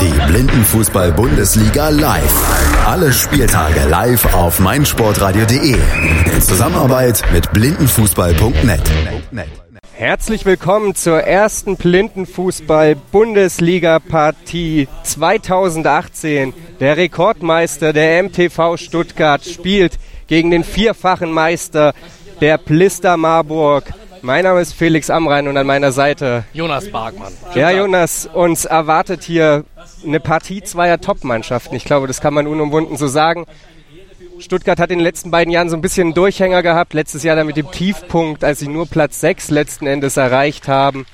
Die Blindenfußball-Bundesliga live. Alle Spieltage live auf meinsportradio.de. In Zusammenarbeit mit blindenfußball.net. Herzlich willkommen zur ersten Blindenfußball-Bundesliga-Partie 2018. Der Rekordmeister der MTV Stuttgart spielt gegen den vierfachen Meister der Plister Marburg. Mein Name ist Felix Amrein und an meiner Seite Jonas Barkmann. Ja, Jonas, uns erwartet hier eine Partie zweier Top-Mannschaften. Ich glaube, das kann man unumwunden so sagen. Stuttgart hat in den letzten beiden Jahren so ein bisschen einen Durchhänger gehabt. Letztes Jahr dann mit dem Tiefpunkt, als sie nur Platz 6 letzten Endes erreicht haben.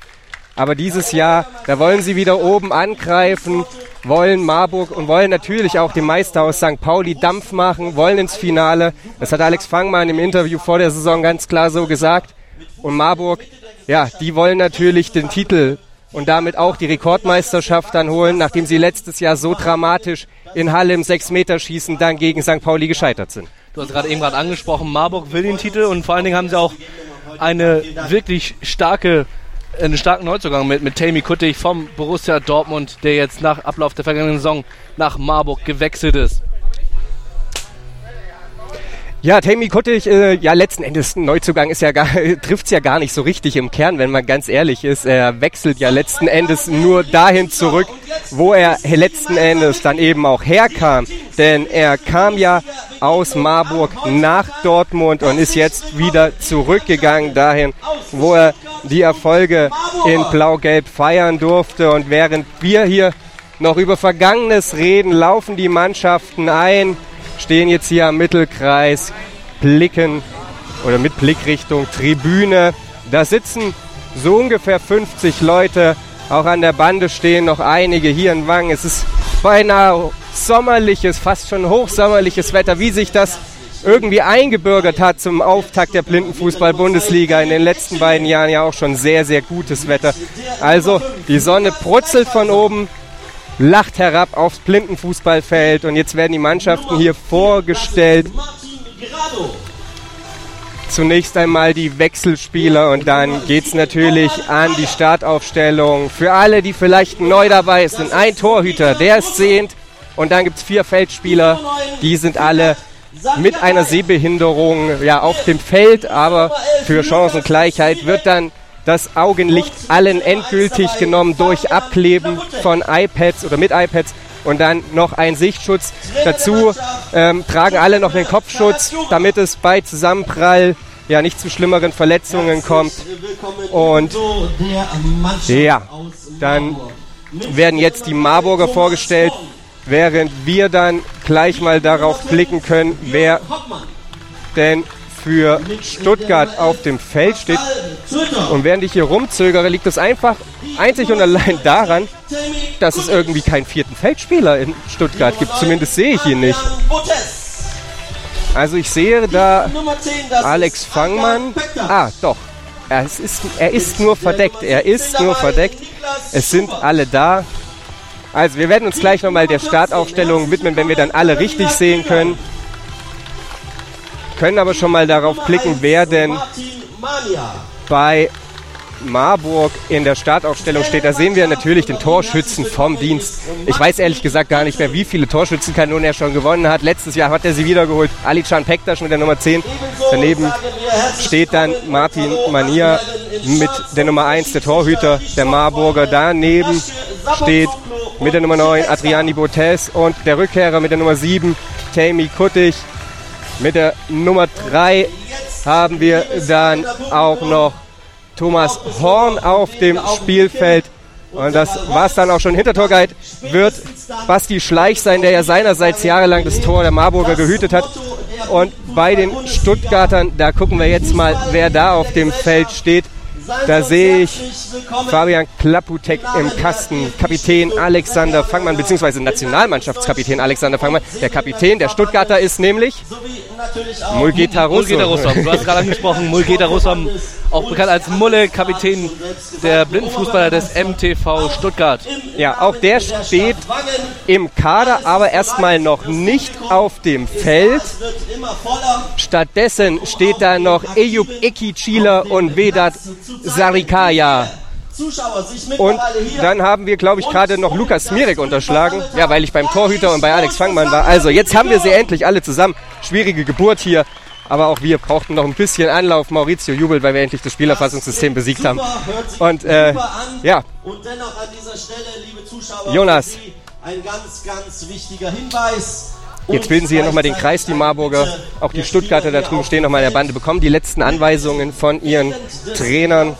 Aber dieses Jahr, da wollen sie wieder oben angreifen, wollen Marburg und wollen natürlich auch dem Meister aus St. Pauli Dampf machen, wollen ins Finale. Das hat Alex Fangmann im Interview vor der Saison ganz klar so gesagt. Und Marburg, ja, die wollen natürlich den Titel und damit auch die Rekordmeisterschaft dann holen, nachdem sie letztes Jahr so dramatisch in Halle im Sechs-Meter-Schießen dann gegen St. Pauli gescheitert sind. Du hast gerade eben gerade angesprochen, Marburg will den Titel und vor allen Dingen haben sie auch eine wirklich starke einen starken Neuzugang mit, mit Tammy Kuttig vom Borussia Dortmund, der jetzt nach Ablauf der vergangenen Saison nach Marburg gewechselt ist. Ja, Tammy Kuttig, äh, ja letzten Endes Neuzugang ist ja gar, trifft's ja gar nicht so richtig im Kern, wenn man ganz ehrlich ist. Er wechselt ja letzten Endes nur dahin zurück, wo er letzten Endes dann eben auch herkam. Denn er kam ja aus Marburg nach Dortmund und ist jetzt wieder zurückgegangen dahin, wo er die Erfolge in Blau-Gelb feiern durfte. Und während wir hier noch über Vergangenes reden, laufen die Mannschaften ein stehen jetzt hier am Mittelkreis, blicken oder mit Blickrichtung Tribüne. Da sitzen so ungefähr 50 Leute. Auch an der Bande stehen noch einige hier in Wangen. Es ist beinahe sommerliches, fast schon hochsommerliches Wetter, wie sich das irgendwie eingebürgert hat zum Auftakt der Blindenfußball-Bundesliga. In den letzten beiden Jahren ja auch schon sehr, sehr gutes Wetter. Also die Sonne brutzelt von oben lacht herab aufs Blindenfußballfeld und jetzt werden die Mannschaften hier vorgestellt. Zunächst einmal die Wechselspieler und dann geht es natürlich an die Startaufstellung. Für alle, die vielleicht neu dabei sind, ein Torhüter, der ist sehend. Und dann gibt es vier Feldspieler, die sind alle mit einer Sehbehinderung ja, auf dem Feld, aber für Chancengleichheit wird dann das Augenlicht allen endgültig genommen durch Abkleben von iPads oder mit iPads und dann noch ein Sichtschutz. Dazu ähm, tragen alle noch den Kopfschutz, damit es bei Zusammenprall ja nicht zu schlimmeren Verletzungen kommt. Und ja, dann werden jetzt die Marburger vorgestellt, während wir dann gleich mal darauf blicken können, wer denn für Stuttgart auf dem Feld steht. Und während ich hier rumzögere, liegt es einfach einzig und allein daran, dass es irgendwie keinen vierten Feldspieler in Stuttgart gibt. Zumindest sehe ich ihn nicht. Also ich sehe da Alex Fangmann. Ah, doch. Er ist, er ist nur verdeckt. Er ist nur verdeckt. Es sind alle da. Also wir werden uns gleich nochmal der Startaufstellung widmen, wenn wir dann alle richtig sehen können können aber schon mal darauf klicken, wer denn bei Marburg in der Startaufstellung steht. Da sehen wir natürlich den Torschützen vom Dienst. Ich weiß ehrlich gesagt gar nicht mehr, wie viele Torschützenkanonen er schon gewonnen hat. Letztes Jahr hat er sie wiedergeholt. Alican Pektas mit der Nummer 10. Daneben steht dann Martin Mania mit der Nummer 1, der Torhüter der Marburger. Daneben steht mit der Nummer 9 Adriani Botes und der Rückkehrer mit der Nummer 7, Tammy Kuttig. Mit der Nummer 3 haben wir dann auch noch Thomas Horn auf dem Spielfeld. Und das war es dann auch schon. Hintertorguide wird Basti Schleich sein, der ja seinerseits jahrelang das Tor der Marburger gehütet hat. Und bei den Stuttgartern, da gucken wir jetzt mal, wer da auf dem Feld steht. Da sehe ich Fabian Klaputek im Kasten, Kapitän Alexander Fangmann, beziehungsweise Nationalmannschaftskapitän Alexander Fangmann. Der Kapitän der Stuttgarter ist nämlich Mulgeta Russum. Du hast gerade angesprochen, Mulgeta Russum, auch bekannt als Mulle, Kapitän der Blindenfußballer des MTV Stuttgart. Ja, auch der steht im Kader, aber erstmal noch nicht auf dem Feld. Stattdessen steht da noch Eyüp Ekichila und Vedat Sarikaya Und dann haben wir, glaube ich, gerade noch Lukas Smirek unterschlagen. Ja, weil ich beim Torhüter und bei Alex Fangmann war. Also, jetzt haben wir sie endlich alle zusammen. Schwierige Geburt hier. Aber auch wir brauchten noch ein bisschen Anlauf. Maurizio jubelt, weil wir endlich das Spielerfassungssystem besiegt haben. Und äh, ja. Und dennoch an dieser Stelle, liebe Zuschauer, Jonas. ein ganz, ganz wichtiger Hinweis. Jetzt bilden sie hier nochmal den Kreis, die Marburger. Auch die Stuttgarter da drüben stehen nochmal in der Bande, bekommen die letzten Anweisungen von ihren Trainern.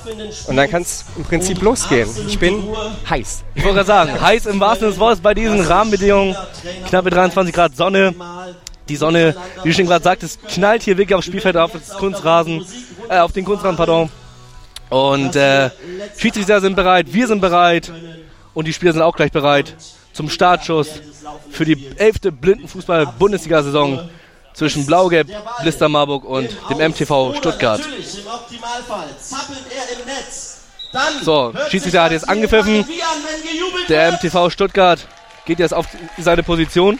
Und dann kann es im Prinzip losgehen. Ich bin heiß. Ich wollte gerade sagen, heiß im wahrsten Sinne des Wortes bei diesen Rahmenbedingungen. Knappe 23 Grad Sonne. Die Sonne, wie du schon gerade sagtest, knallt hier wirklich aufs Spielfeld auf, das Kunstrasen, äh, auf den Kunstrasen, pardon. Und äh, Schiedsrichter sind bereit, wir sind bereit und die Spieler sind auch gleich bereit zum Startschuss für die elfte Blindenfußball-Bundesliga-Saison zwischen Blau-Gelb, Blister Marburg und dem MTV Stuttgart. So, Schiedsrichter hat jetzt angepfiffen. Der MTV Stuttgart geht jetzt auf seine Position.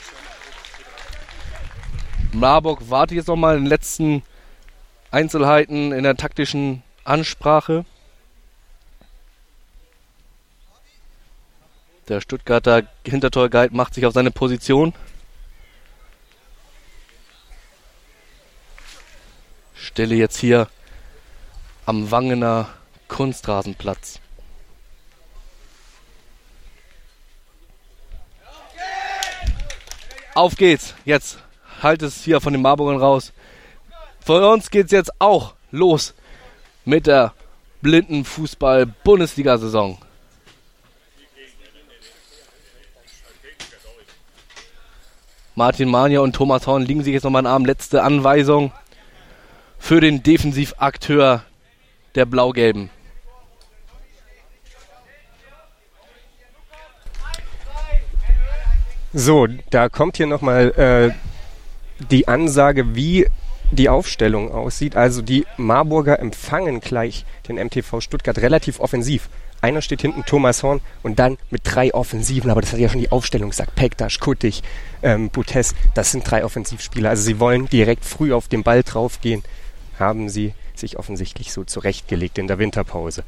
Marburg wartet jetzt nochmal in den letzten Einzelheiten in der taktischen Ansprache. Der Stuttgarter Hintertorguide macht sich auf seine Position. Stelle jetzt hier am Wangener Kunstrasenplatz. Auf geht's. Jetzt halt es hier von den Marburgern raus. Für uns geht's jetzt auch los mit der blinden Fußball-Bundesliga-Saison. Martin Mania und Thomas Horn liegen sich jetzt nochmal in den Arm. Letzte Anweisung für den Defensivakteur der Blau-Gelben. So, da kommt hier nochmal äh, die Ansage, wie die Aufstellung aussieht. Also die Marburger empfangen gleich den MTV Stuttgart relativ offensiv. Einer steht hinten, Thomas Horn, und dann mit drei Offensiven, aber das hat ja schon die Aufstellung gesagt, Pektas, Kuttig, ähm, Butes, das sind drei Offensivspieler. Also sie wollen direkt früh auf den Ball draufgehen, haben sie sich offensichtlich so zurechtgelegt in der Winterpause.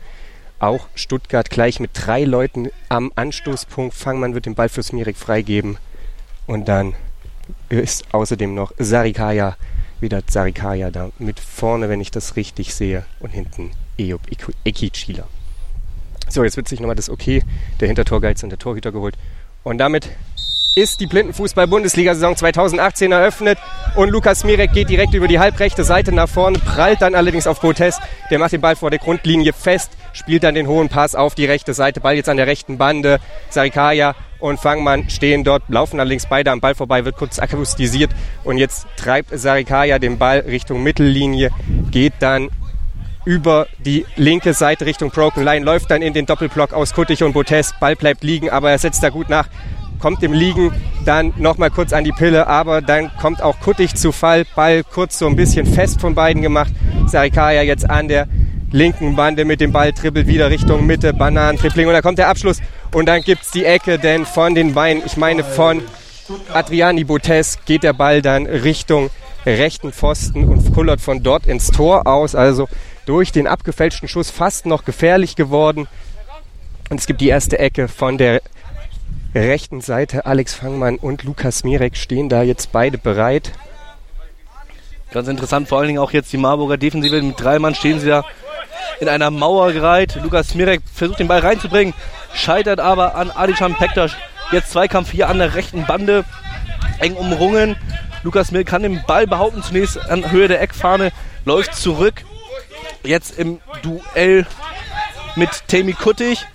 Auch Stuttgart gleich mit drei Leuten am Anstoßpunkt. Fangmann wird den Ball für Smirek freigeben. Und dann ist außerdem noch Sarikaya, wieder Sarikaya da mit vorne, wenn ich das richtig sehe. Und hinten Eob Ekicila. So, jetzt wird sich nochmal das Okay der Hintertorgeiz und der Torhüter geholt. Und damit ist die Blindenfußball-Bundesliga-Saison 2018 eröffnet und Lukas Mirek geht direkt über die halbrechte Seite nach vorne, prallt dann allerdings auf Botes. Der macht den Ball vor der Grundlinie fest, spielt dann den hohen Pass auf die rechte Seite, Ball jetzt an der rechten Bande. Sarikaya und Fangmann stehen dort, laufen allerdings beide am Ball vorbei, wird kurz akustisiert und jetzt treibt Sarikaya den Ball Richtung Mittellinie, geht dann über die linke Seite Richtung Broken Line, läuft dann in den Doppelblock aus Kuttig und Botes. Ball bleibt liegen, aber er setzt da gut nach, kommt im Liegen dann nochmal kurz an die Pille, aber dann kommt auch Kuttig zu Fall. Ball kurz so ein bisschen fest von beiden gemacht. Sarikaya jetzt an der linken Bande mit dem Ball, dribbelt wieder Richtung Mitte, Bananentrippling und da kommt der Abschluss und dann gibt es die Ecke, denn von den Beinen, ich meine von Adriani Botes geht der Ball dann Richtung rechten Pfosten und kullert von dort ins Tor aus. Also durch den abgefälschten Schuss fast noch gefährlich geworden. Und es gibt die erste Ecke von der rechten Seite. Alex Fangmann und Lukas Mirek stehen da jetzt beide bereit. Ganz interessant, vor allen Dingen auch jetzt die Marburger Defensive. Mit drei Mann stehen sie da in einer Mauer gereiht. Lukas Mirek versucht den Ball reinzubringen, scheitert aber an Adichan Pektas. Jetzt Zweikampf hier an der rechten Bande, eng umrungen. Lukas Mirek kann den Ball behaupten, zunächst an Höhe der Eckfahne, läuft zurück, Jetzt im Duell mit Tammy Kuttig.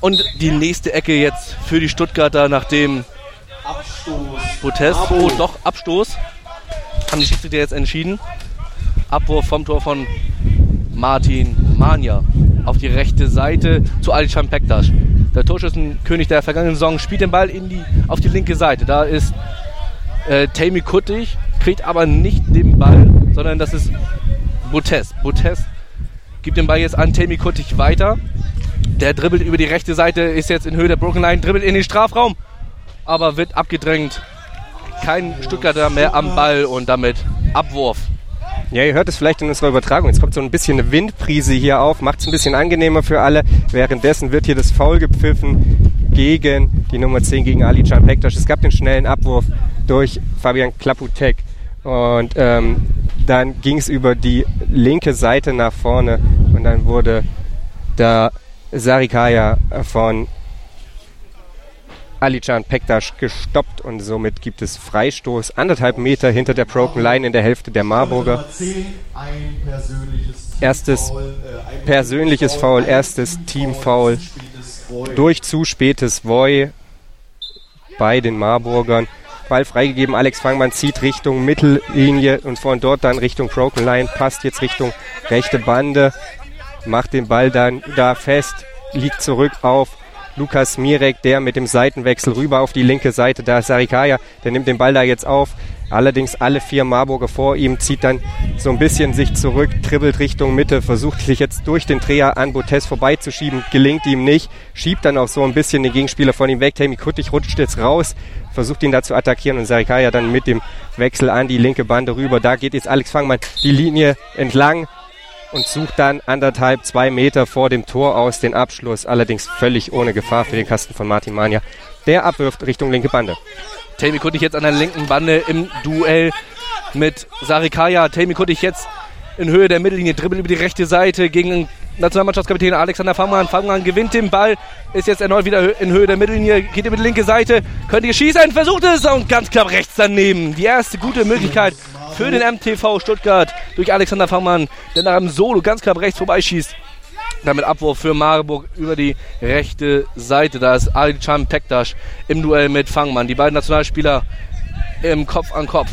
Und die nächste Ecke jetzt für die Stuttgarter, nachdem Abstoß. Protest, oh doch, Abstoß. Haben die Schiedsrichter jetzt entschieden. Abwurf vom Tor von Martin Mania auf die rechte Seite zu Alishan Pektas. Der Torschützenkönig der vergangenen Saison spielt den Ball in die, auf die linke Seite. Da ist äh, Tammy Kuttig, kriegt aber nicht den Ball, sondern das ist Botes. Botes gibt den Ball jetzt an Tammy Kuttig weiter. Der dribbelt über die rechte Seite, ist jetzt in Höhe der Broken Line, dribbelt in den Strafraum, aber wird abgedrängt. Kein Stuttgarter mehr am Ball und damit Abwurf. Ja, ihr hört es vielleicht in unserer Übertragung. Jetzt kommt so ein bisschen eine Windprise hier auf, macht es ein bisschen angenehmer für alle. Währenddessen wird hier das Foul gepfiffen gegen die Nummer 10, gegen Ali Can Pektas. Es gab den schnellen Abwurf durch Fabian Klaputek. Und ähm, dann ging es über die linke Seite nach vorne und dann wurde da Sarikaya von Alican Pektas gestoppt und somit gibt es Freistoß anderthalb Meter hinter der Broken Line in der Hälfte der Marburger. Erstes persönliches Foul, erstes Teamfoul durch zu spätes Voy bei den Marburgern. Ball freigegeben, Alex Fangmann zieht Richtung Mittellinie und von dort dann Richtung Broken Line, passt jetzt Richtung rechte Bande, macht den Ball dann da fest, liegt zurück auf Lukas Mirek, der mit dem Seitenwechsel rüber auf die linke Seite, da ist Sarikaya, der nimmt den Ball da jetzt auf. Allerdings alle vier Marburger vor ihm, zieht dann so ein bisschen sich zurück, dribbelt Richtung Mitte, versucht sich jetzt durch den Dreher an Botes vorbeizuschieben, gelingt ihm nicht, schiebt dann auch so ein bisschen den Gegenspieler von ihm weg. Tammy Kuttig rutscht jetzt raus, versucht ihn da zu attackieren und Sarikaya dann mit dem Wechsel an die linke Bande rüber. Da geht jetzt Alex Fangmann die Linie entlang, und sucht dann anderthalb, zwei Meter vor dem Tor aus den Abschluss, allerdings völlig ohne Gefahr für den Kasten von Martin Mania, der abwirft Richtung linke Bande. Tammy Kuttig jetzt an der linken Bande im Duell mit Sarikaya. Tammy Kuttig jetzt in Höhe der Mittellinie, dribbelt über die rechte Seite gegen Nationalmannschaftskapitän Alexander Fangmann. Fangmann gewinnt den Ball, ist jetzt erneut wieder in Höhe der Mittellinie, geht über die linke Seite, könnte schießen, versucht es und ganz knapp rechts daneben. Die erste gute Möglichkeit für den MTV Stuttgart durch Alexander Fangmann, der nach einem Solo ganz knapp rechts vorbeischießt. Damit Abwurf für Marburg über die rechte Seite. Da ist Ali Can Pektas im Duell mit Fangmann. Die beiden Nationalspieler im Kopf an Kopf.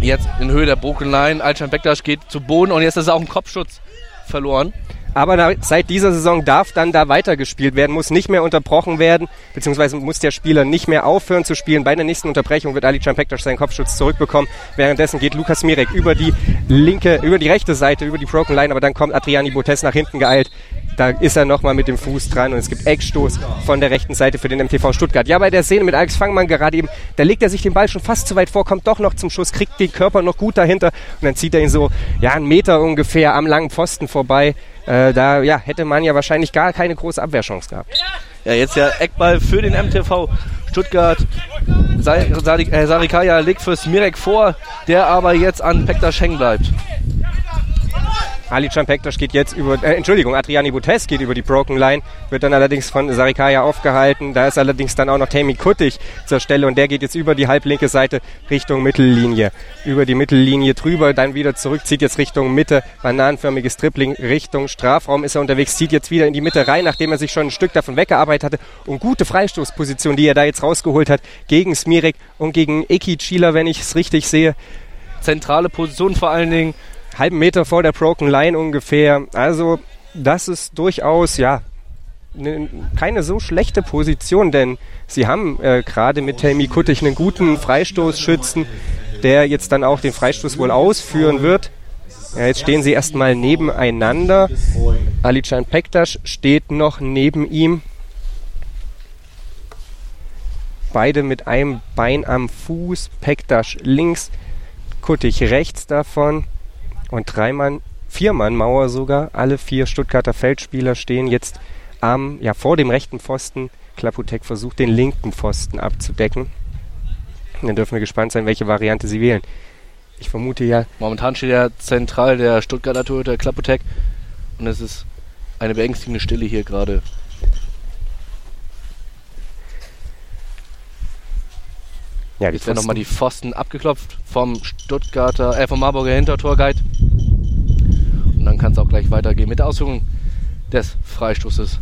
Jetzt in Höhe der Broken Line. Alcan Bektas geht zu Boden und jetzt ist auch ein Kopfschutz verloren. Aber seit dieser Saison darf dann da weitergespielt werden, muss nicht mehr unterbrochen werden, beziehungsweise muss der Spieler nicht mehr aufhören zu spielen. Bei der nächsten Unterbrechung wird Ali Champektas seinen Kopfschutz zurückbekommen. Währenddessen geht Lukas Mirek über die linke, über die rechte Seite, über die Broken Line, aber dann kommt Adriani Botes nach hinten geeilt. Da ist er nochmal mit dem Fuß dran und es gibt Eckstoß von der rechten Seite für den MTV Stuttgart. Ja, bei der Szene mit Alex Fangmann gerade eben, da legt er sich den Ball schon fast zu weit vor, kommt doch noch zum Schuss, kriegt den Körper noch gut dahinter und dann zieht er ihn so, ja, einen Meter ungefähr am langen Pfosten vorbei. Äh, da ja, hätte man ja wahrscheinlich gar keine große Abwehrchance gehabt. Ja, jetzt ja Eckball für den MTV Stuttgart. Äh, Sarikaya legt für Smirek vor, der aber jetzt an Pektas hängen bleibt. Ali Champektas geht jetzt über, äh, Entschuldigung, Adriani Butes geht über die Broken Line, wird dann allerdings von Sarikaya aufgehalten. Da ist allerdings dann auch noch Tammy Kuttig zur Stelle und der geht jetzt über die halblinke Seite Richtung Mittellinie. Über die Mittellinie drüber, dann wieder zurück, zieht jetzt Richtung Mitte, bananenförmiges Tripling Richtung Strafraum ist er unterwegs, zieht jetzt wieder in die Mitte rein, nachdem er sich schon ein Stück davon weggearbeitet hatte und gute Freistoßposition, die er da jetzt rausgeholt hat, gegen Smirek und gegen Eki Chila, wenn ich es richtig sehe. Zentrale Position vor allen Dingen halben Meter vor der Broken Line ungefähr. Also das ist durchaus, ja, ne, keine so schlechte Position, denn sie haben äh, gerade mit Tammy Kuttig einen guten Freistoßschützen, der jetzt dann auch den Freistoß wohl ausführen wird. Ja, jetzt stehen sie erstmal nebeneinander. Alican Pektas steht noch neben ihm. Beide mit einem Bein am Fuß. Pektas links, Kuttig rechts davon. Und Dreimann, Viermann-Mauer sogar. Alle vier Stuttgarter Feldspieler stehen jetzt am, ja, vor dem rechten Pfosten. Klaputek versucht, den linken Pfosten abzudecken. Und dann dürfen wir gespannt sein, welche Variante sie wählen. Ich vermute ja. Momentan steht ja zentral der Stuttgarter Torhüter Klaputek. Und es ist eine beängstigende Stille hier gerade. Ja, Jetzt werden nochmal die Pfosten abgeklopft vom Stuttgarter, äh, vom Marburger Hintertorguide. Und dann kann es auch gleich weitergehen mit der Ausführung des Freistoßes.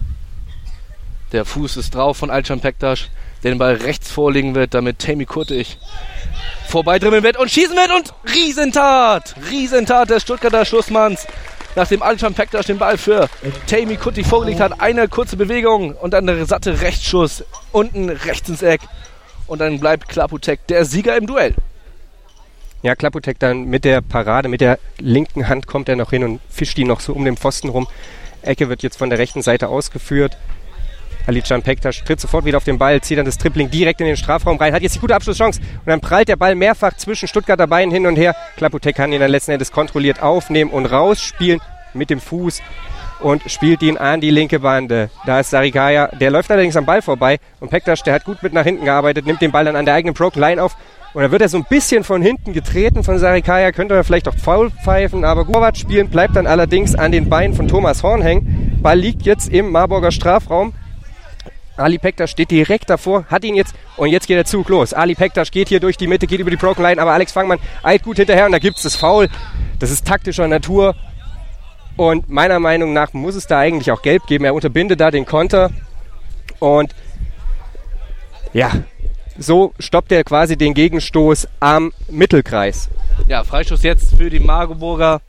Der Fuß ist drauf von Alcan Pektas, der den Ball rechts vorlegen wird, damit Tammy Kurtig vorbeidrimmeln wird und schießen wird und Riesentat! Riesentat des Stuttgarter Schlussmanns. Nachdem Alcan Pektas den Ball für Tammy Kurtig vorgelegt hat, eine kurze Bewegung und dann der satte Rechtsschuss unten rechts ins Eck und dann bleibt Klaputek der Sieger im Duell. Ja, Klaputek dann mit der Parade, mit der linken Hand kommt er noch hin und fischt ihn noch so um den Pfosten rum. Ecke wird jetzt von der rechten Seite ausgeführt. Alican Pektas tritt sofort wieder auf den Ball, zieht dann das Tripling direkt in den Strafraum rein, hat jetzt die gute Abschlusschance und dann prallt der Ball mehrfach zwischen Stuttgarter Beinen hin und her. Klapotek kann ihn dann letzten Endes kontrolliert aufnehmen und rausspielen mit dem Fuß und spielt ihn an die linke Bande. Da ist Sarikaya, der läuft allerdings am Ball vorbei und Pektas, der hat gut mit nach hinten gearbeitet, nimmt den Ball dann an der eigenen Broken Line auf und dann wird er so ein bisschen von hinten getreten von Sarikaya, könnte er vielleicht auch faul pfeifen, aber Torwart spielen bleibt dann allerdings an den Beinen von Thomas Horn hängen. Ball liegt jetzt im Marburger Strafraum. Ali Pektas steht direkt davor, hat ihn jetzt und jetzt geht der Zug los. Ali Pektas geht hier durch die Mitte, geht über die Broken Line, aber Alex Fangmann eilt gut hinterher und da gibt es das Foul. Das ist taktischer Natur und meiner Meinung nach muss es da eigentlich auch gelb geben. Er unterbindet da den Konter und ja, so stoppt er quasi den Gegenstoß am Mittelkreis. Ja, Freistoß jetzt für die Magdeburger.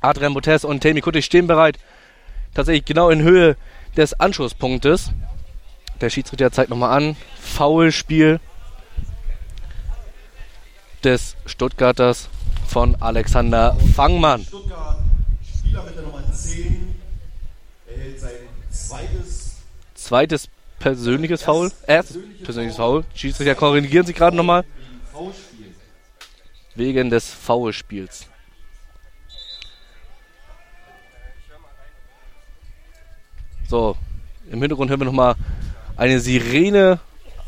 Adrian Botes und Temi Kuttig stehen bereit. Tatsächlich genau in Höhe des Anschlusspunktes. Der Schiedsrichter zeigt nochmal an. Foulspiel des Stuttgarters von Alexander Fangmann. Stuttgart, Spieler mit der Nummer 10, erhält sein zweites, zweites persönliches Foul. Erst persönliches Foul. Schiedsrichter korrigieren Sie gerade nochmal. Wegen des Foulspiels. So, im Hintergrund hören wir nochmal eine Sirene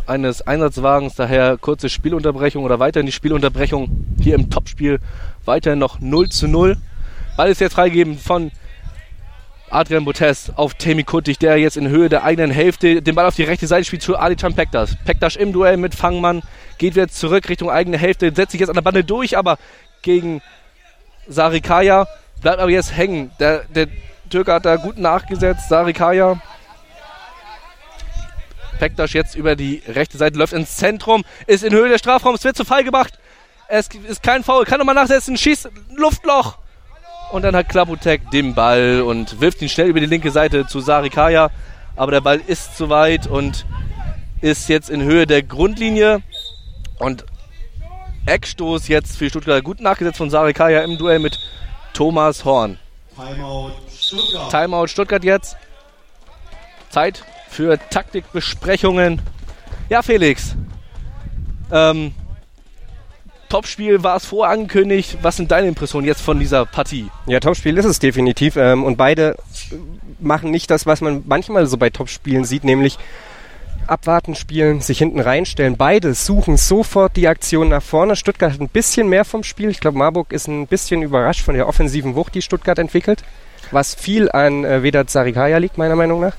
eines Einsatzwagens, daher kurze Spielunterbrechung oder weiterhin die Spielunterbrechung hier im Topspiel. Weiterhin noch 0 zu 0. Ball ist jetzt freigegeben von Adrian Botes auf Temi Kuttig, der jetzt in Höhe der eigenen Hälfte den Ball auf die rechte Seite spielt zu Adichan Pektas. Pektas im Duell mit Fangmann geht wieder zurück Richtung eigene Hälfte, setzt sich jetzt an der Bande durch, aber gegen Sarikaya bleibt aber jetzt hängen. Der, der Türke hat da gut nachgesetzt. Sarikaya. Pektas jetzt über die rechte Seite läuft ins Zentrum, ist in Höhe des Strafraums, wird zu Fall gemacht. Es ist kein Foul, kann nochmal nachsetzen, schießt Luftloch. Und dann hat Klaputek den Ball und wirft ihn schnell über die linke Seite zu Sarikaya. Aber der Ball ist zu weit und ist jetzt in Höhe der Grundlinie. Und Eckstoß jetzt für Stuttgart gut nachgesetzt von Sarikaya im Duell mit Thomas Horn. Timeout Stuttgart. Timeout Stuttgart jetzt. Zeit für Taktikbesprechungen. Ja, Felix. Ähm, Topspiel war es vorangekündigt. Was sind deine Impressionen jetzt von dieser Partie? Ja, Topspiel ist es definitiv. Ähm, und beide machen nicht das, was man manchmal so bei Topspielen sieht, nämlich abwarten spielen, sich hinten reinstellen. Beide suchen sofort die Aktion nach vorne. Stuttgart hat ein bisschen mehr vom Spiel. Ich glaube, Marburg ist ein bisschen überrascht von der offensiven Wucht, die Stuttgart entwickelt, was viel an äh, Vedat Sarikaya liegt, meiner Meinung nach.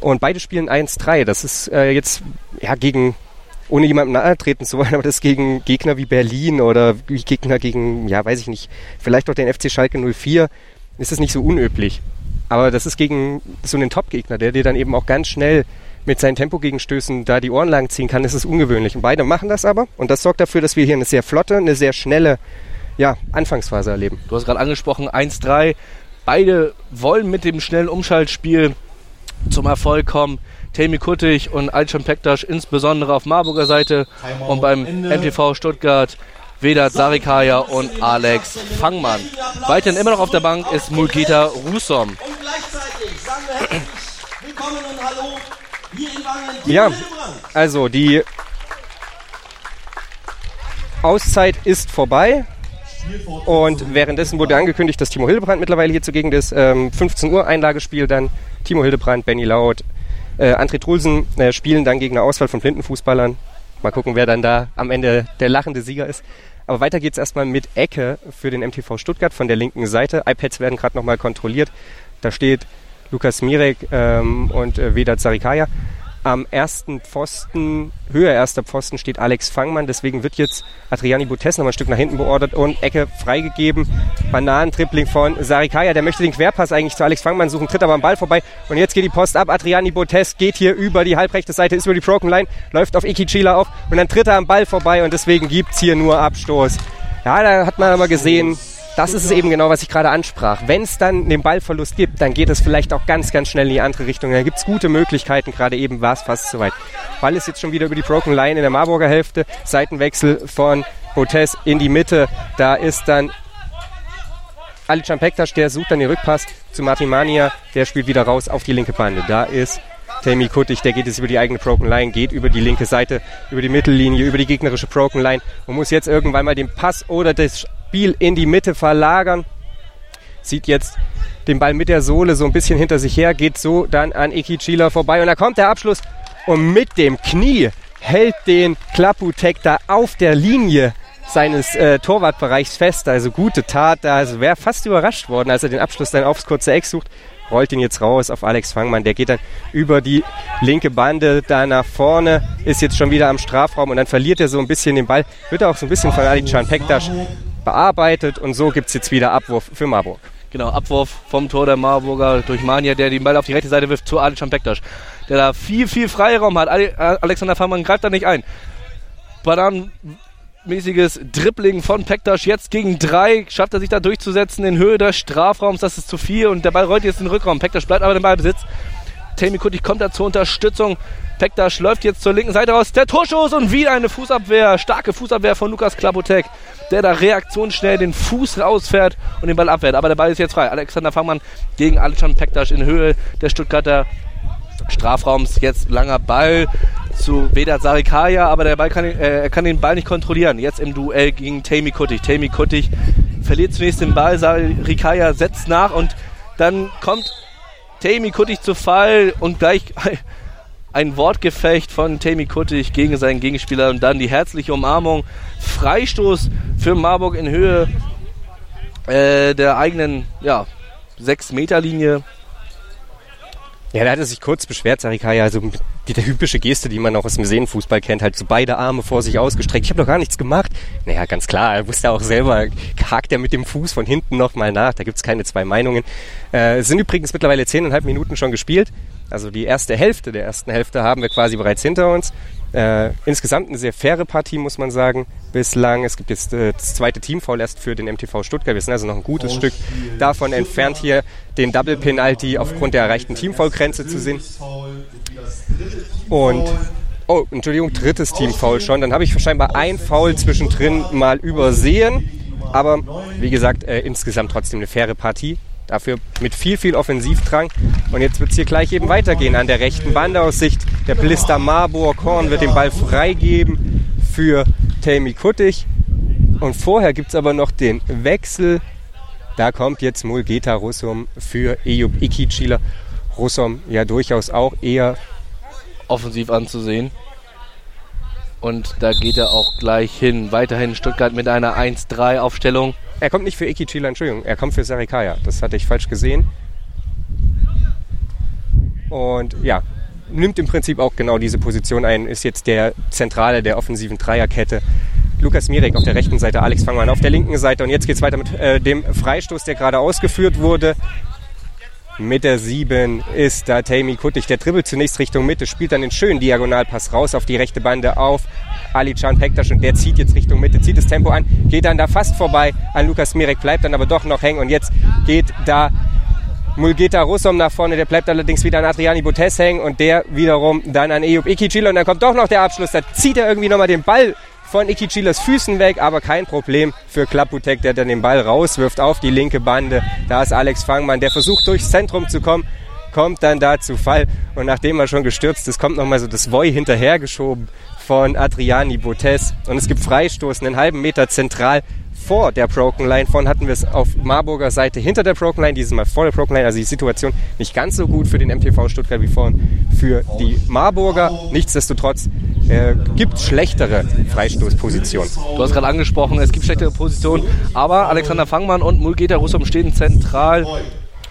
Und beide spielen 1-3. Das ist äh, jetzt ja gegen ohne jemandem nahe treten zu wollen, aber das gegen Gegner wie Berlin oder Gegner gegen, ja, weiß ich nicht, vielleicht auch den FC Schalke 04, ist es nicht so unüblich. Aber das ist gegen so einen Top-Gegner, der dir dann eben auch ganz schnell mit seinen Tempogegenstößen da die Ohren lang ziehen kann, ist es ungewöhnlich. Und beide machen das aber. Und das sorgt dafür, dass wir hier eine sehr flotte, eine sehr schnelle ja, Anfangsphase erleben. Du hast gerade angesprochen, 1-3. Beide wollen mit dem schnellen Umschaltspiel zum Erfolg kommen. Temi Kuttig und Alcan Pektas insbesondere auf Marburger Seite und beim MTV Stuttgart Vedat Sarikaya und Alex Fangmann. Weiterhin immer noch auf der Bank ist Mulgita Rusom. Und gleichzeitig sagen wir willkommen und hallo ja, also die Auszeit ist vorbei. Und währenddessen wurde angekündigt, dass Timo Hildebrand mittlerweile hier zugegen ist. Ähm, 15 Uhr Einlagespiel dann. Timo Hildebrand, Benny Laut, äh, André Trulsen äh, spielen dann gegen eine Auswahl von Blindenfußballern. Mal gucken, wer dann da am Ende der lachende Sieger ist. Aber weiter geht es erstmal mit Ecke für den MTV Stuttgart von der linken Seite. iPads werden gerade nochmal kontrolliert. Da steht Lukas Mirek ähm, und äh, Vedat Sarikaya. Am ersten Pfosten, höher erster Pfosten, steht Alex Fangmann. Deswegen wird jetzt Adriani Butes noch ein Stück nach hinten beordert und Ecke freigegeben. Bananentrippling von Sarikaya. Der möchte den Querpass eigentlich zu Alex Fangmann suchen, tritt aber am Ball vorbei. Und jetzt geht die Post ab. Adriani Butes geht hier über die halbrechte Seite, ist über die Broken Line, läuft auf Ikichila auf und dann tritt er am Ball vorbei und deswegen gibt es hier nur Abstoß. Ja, da hat man aber gesehen, das ist es eben genau, was ich gerade ansprach. Wenn es dann den Ballverlust gibt, dann geht es vielleicht auch ganz, ganz schnell in die andere Richtung. Da gibt es gute Möglichkeiten, gerade eben war es fast soweit. Ball ist jetzt schon wieder über die Broken Line in der Marburger Hälfte. Seitenwechsel von Hotes in die Mitte. Da ist dann Alican Pektas, der sucht dann den Rückpass zu Martin Mania. Der spielt wieder raus auf die linke Bande. Da ist Tammy Kuttig, der geht jetzt über die eigene Broken Line, geht über die linke Seite, über die Mittellinie, über die gegnerische Broken Line und muss jetzt irgendwann mal den Pass oder das Spiel in die Mitte verlagern. Sieht jetzt den Ball mit der Sohle so ein bisschen hinter sich her, geht so dann an Iki Chila vorbei und da kommt der Abschluss und mit dem Knie hält den Klaputek da auf der Linie seines äh, Torwartbereichs fest. Also gute Tat. Da also wäre fast überrascht worden, als er den Abschluss dann aufs kurze Eck sucht. Rollt ihn jetzt raus auf Alex Fangmann. Der geht dann über die linke Bande da nach vorne, ist jetzt schon wieder am Strafraum und dann verliert er so ein bisschen den Ball. Wird auch so ein bisschen von Ali Can Pektas bearbeitet und so gibt es jetzt wieder Abwurf für Marburg. Genau, Abwurf vom Tor der Marburger durch Mania, der den Ball auf die rechte Seite wirft zu Ali Bektas, der da viel, viel Freiraum hat. Alexander Fangmann greift da nicht ein. Badan mäßiges Dribbling von Pektas jetzt gegen drei. Schafft er sich da durchzusetzen in Höhe des Strafraums. Das ist zu viel und der Ball rollt jetzt in den Rückraum. Pektas bleibt aber im Ballbesitz. Tammy Kuttig kommt da zur Unterstützung. Pektas läuft jetzt zur linken Seite raus. Der Torschuss und wieder eine Fußabwehr. Starke Fußabwehr von Lukas Klapotek, der da reaktionsschnell den Fuß rausfährt und den Ball abwehrt. Aber der Ball ist jetzt frei. Alexander Fangmann gegen Alexander Pektas in Höhe der Stuttgarter Strafraums. Jetzt langer Ball zu Vedat Sarikaya, aber der Ball kann, äh, er kann den Ball nicht kontrollieren. Jetzt im Duell gegen Tammy Kuttig. Tammy Kuttig verliert zunächst den Ball, Sarikaya setzt nach und dann kommt Tammy Kuttig zu Fall und gleich ein Wortgefecht von Tammy Kuttig gegen seinen Gegenspieler und dann die herzliche Umarmung. Freistoß für Marburg in Höhe äh, der eigenen ja, 6-Meter-Linie. Ja, da hat er sich kurz beschwert, Sarikaya, also der typische Geste, die man auch aus dem Seenfußball kennt, halt so beide Arme vor sich ausgestreckt. Ich habe doch gar nichts gemacht. Naja, ganz klar, er wusste auch selber, hakt er mit dem Fuß von hinten nochmal nach. Da gibt's keine zwei Meinungen. Äh, es sind übrigens mittlerweile zehneinhalb Minuten schon gespielt. Also die erste Hälfte der ersten Hälfte haben wir quasi bereits hinter uns. Äh, insgesamt eine sehr faire Partie, muss man sagen, bislang. Es gibt jetzt äh, das zweite Teamfoul erst für den MTV Stuttgart. Wir sind also noch ein gutes oh, Stück davon entfernt, hier den Double Penalty aufgrund der erreichten Teamfoul-Grenze zu sehen. Und Oh, Entschuldigung, drittes Teamfoul schon. Dann habe ich scheinbar ein Foul zwischendrin mal übersehen. Aber wie gesagt, äh, insgesamt trotzdem eine faire Partie. Dafür mit viel, viel Offensivdrang. Und jetzt wird es hier gleich eben weitergehen an der rechten Bande aus Sicht der Blister Marburg. Horn wird den Ball freigeben für Tammy Kuttig. Und vorher gibt es aber noch den Wechsel. Da kommt jetzt Mulgeta Russum für Eyüp Ikicila. Russum ja durchaus auch eher offensiv anzusehen. Und da geht er auch gleich hin. Weiterhin Stuttgart mit einer 1-3-Aufstellung. Er kommt nicht für Iki Chila, Entschuldigung. Er kommt für Sarikaya. Das hatte ich falsch gesehen. Und ja, nimmt im Prinzip auch genau diese Position ein, ist jetzt der Zentrale der offensiven Dreierkette. Lukas Mirek auf der rechten Seite, Alex Fangmann auf der linken Seite. Und jetzt geht es weiter mit äh, dem Freistoß, der gerade ausgeführt wurde. Mit der 7 ist da Tammy Kuttig. Der dribbelt zunächst Richtung Mitte, spielt dann den schönen Diagonalpass raus auf die rechte Bande auf Ali Can Pektas und der zieht jetzt Richtung Mitte, zieht das Tempo an, geht dann da fast vorbei an Lukas Mirek, bleibt dann aber doch noch hängen. Und jetzt geht da Mulgeta Russom nach vorne, der bleibt allerdings wieder an Adriani Botes hängen. Und der wiederum dann an Eyüp Ikicil und dann kommt doch noch der Abschluss, da zieht er irgendwie nochmal den Ball von Ikicilas Füßen weg, aber kein Problem für Klaputek, der dann den Ball rauswirft auf die linke Bande. Da ist Alex Fangmann, der versucht durchs Zentrum zu kommen, kommt dann da zu Fall und nachdem er schon gestürzt ist, kommt nochmal so das Voi hinterhergeschoben von Adriani Botes und es gibt Freistoß einen halben Meter zentral vor der Broken Line. Vorhin hatten wir es auf Marburger Seite hinter der Broken Line, dieses Mal vor der Broken Line. Also die Situation nicht ganz so gut für den MTV Stuttgart wie vorhin für die Marburger. Nichtsdestotrotz äh, gibt schlechtere Freistoßpositionen. Du hast gerade angesprochen, es gibt schlechtere Positionen, aber Alexander Fangmann und Mulgeta Russum stehen zentral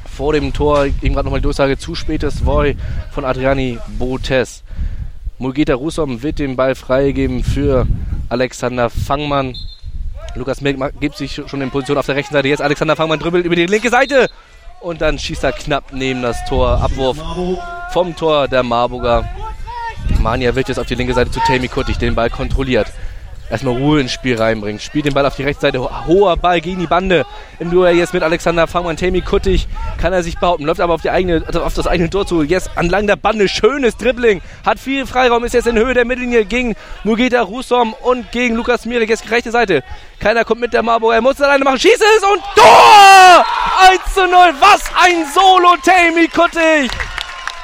vor dem Tor. Eben gerade nochmal die Durchsage, zu spätes Voy von Adriani Botes. Mulgeta Russom wird den Ball freigeben für Alexander Fangmann. Lukas Milk gibt sich schon in Position auf der rechten Seite. Jetzt Alexander Fangmann dribbelt über die linke Seite. Und dann schießt er knapp neben das Tor. Abwurf vom Tor der Marburger. Mania wird jetzt auf die linke Seite zu Tammy Kuttig, den Ball kontrolliert erstmal Ruhe ins Spiel reinbringt. Spielt den Ball auf die rechte Seite. Hoher Ball gegen die Bande. Im Duell jetzt mit Alexander Fangmann. Tammy Kuttig kann er sich behaupten. Läuft aber auf, die eigene, also auf das eigene Tor zu. Jetzt anlang der Bande. Schönes Dribbling. Hat viel Freiraum. Ist jetzt in Höhe der Mittellinie gegen Mugeta Rusom und gegen Lukas Mirek. Jetzt rechte Seite. Keiner kommt mit der Marburg. Er muss es alleine machen. Schießt es und Tor! 1 zu 0. Was ein Solo, Tammy Kuttig!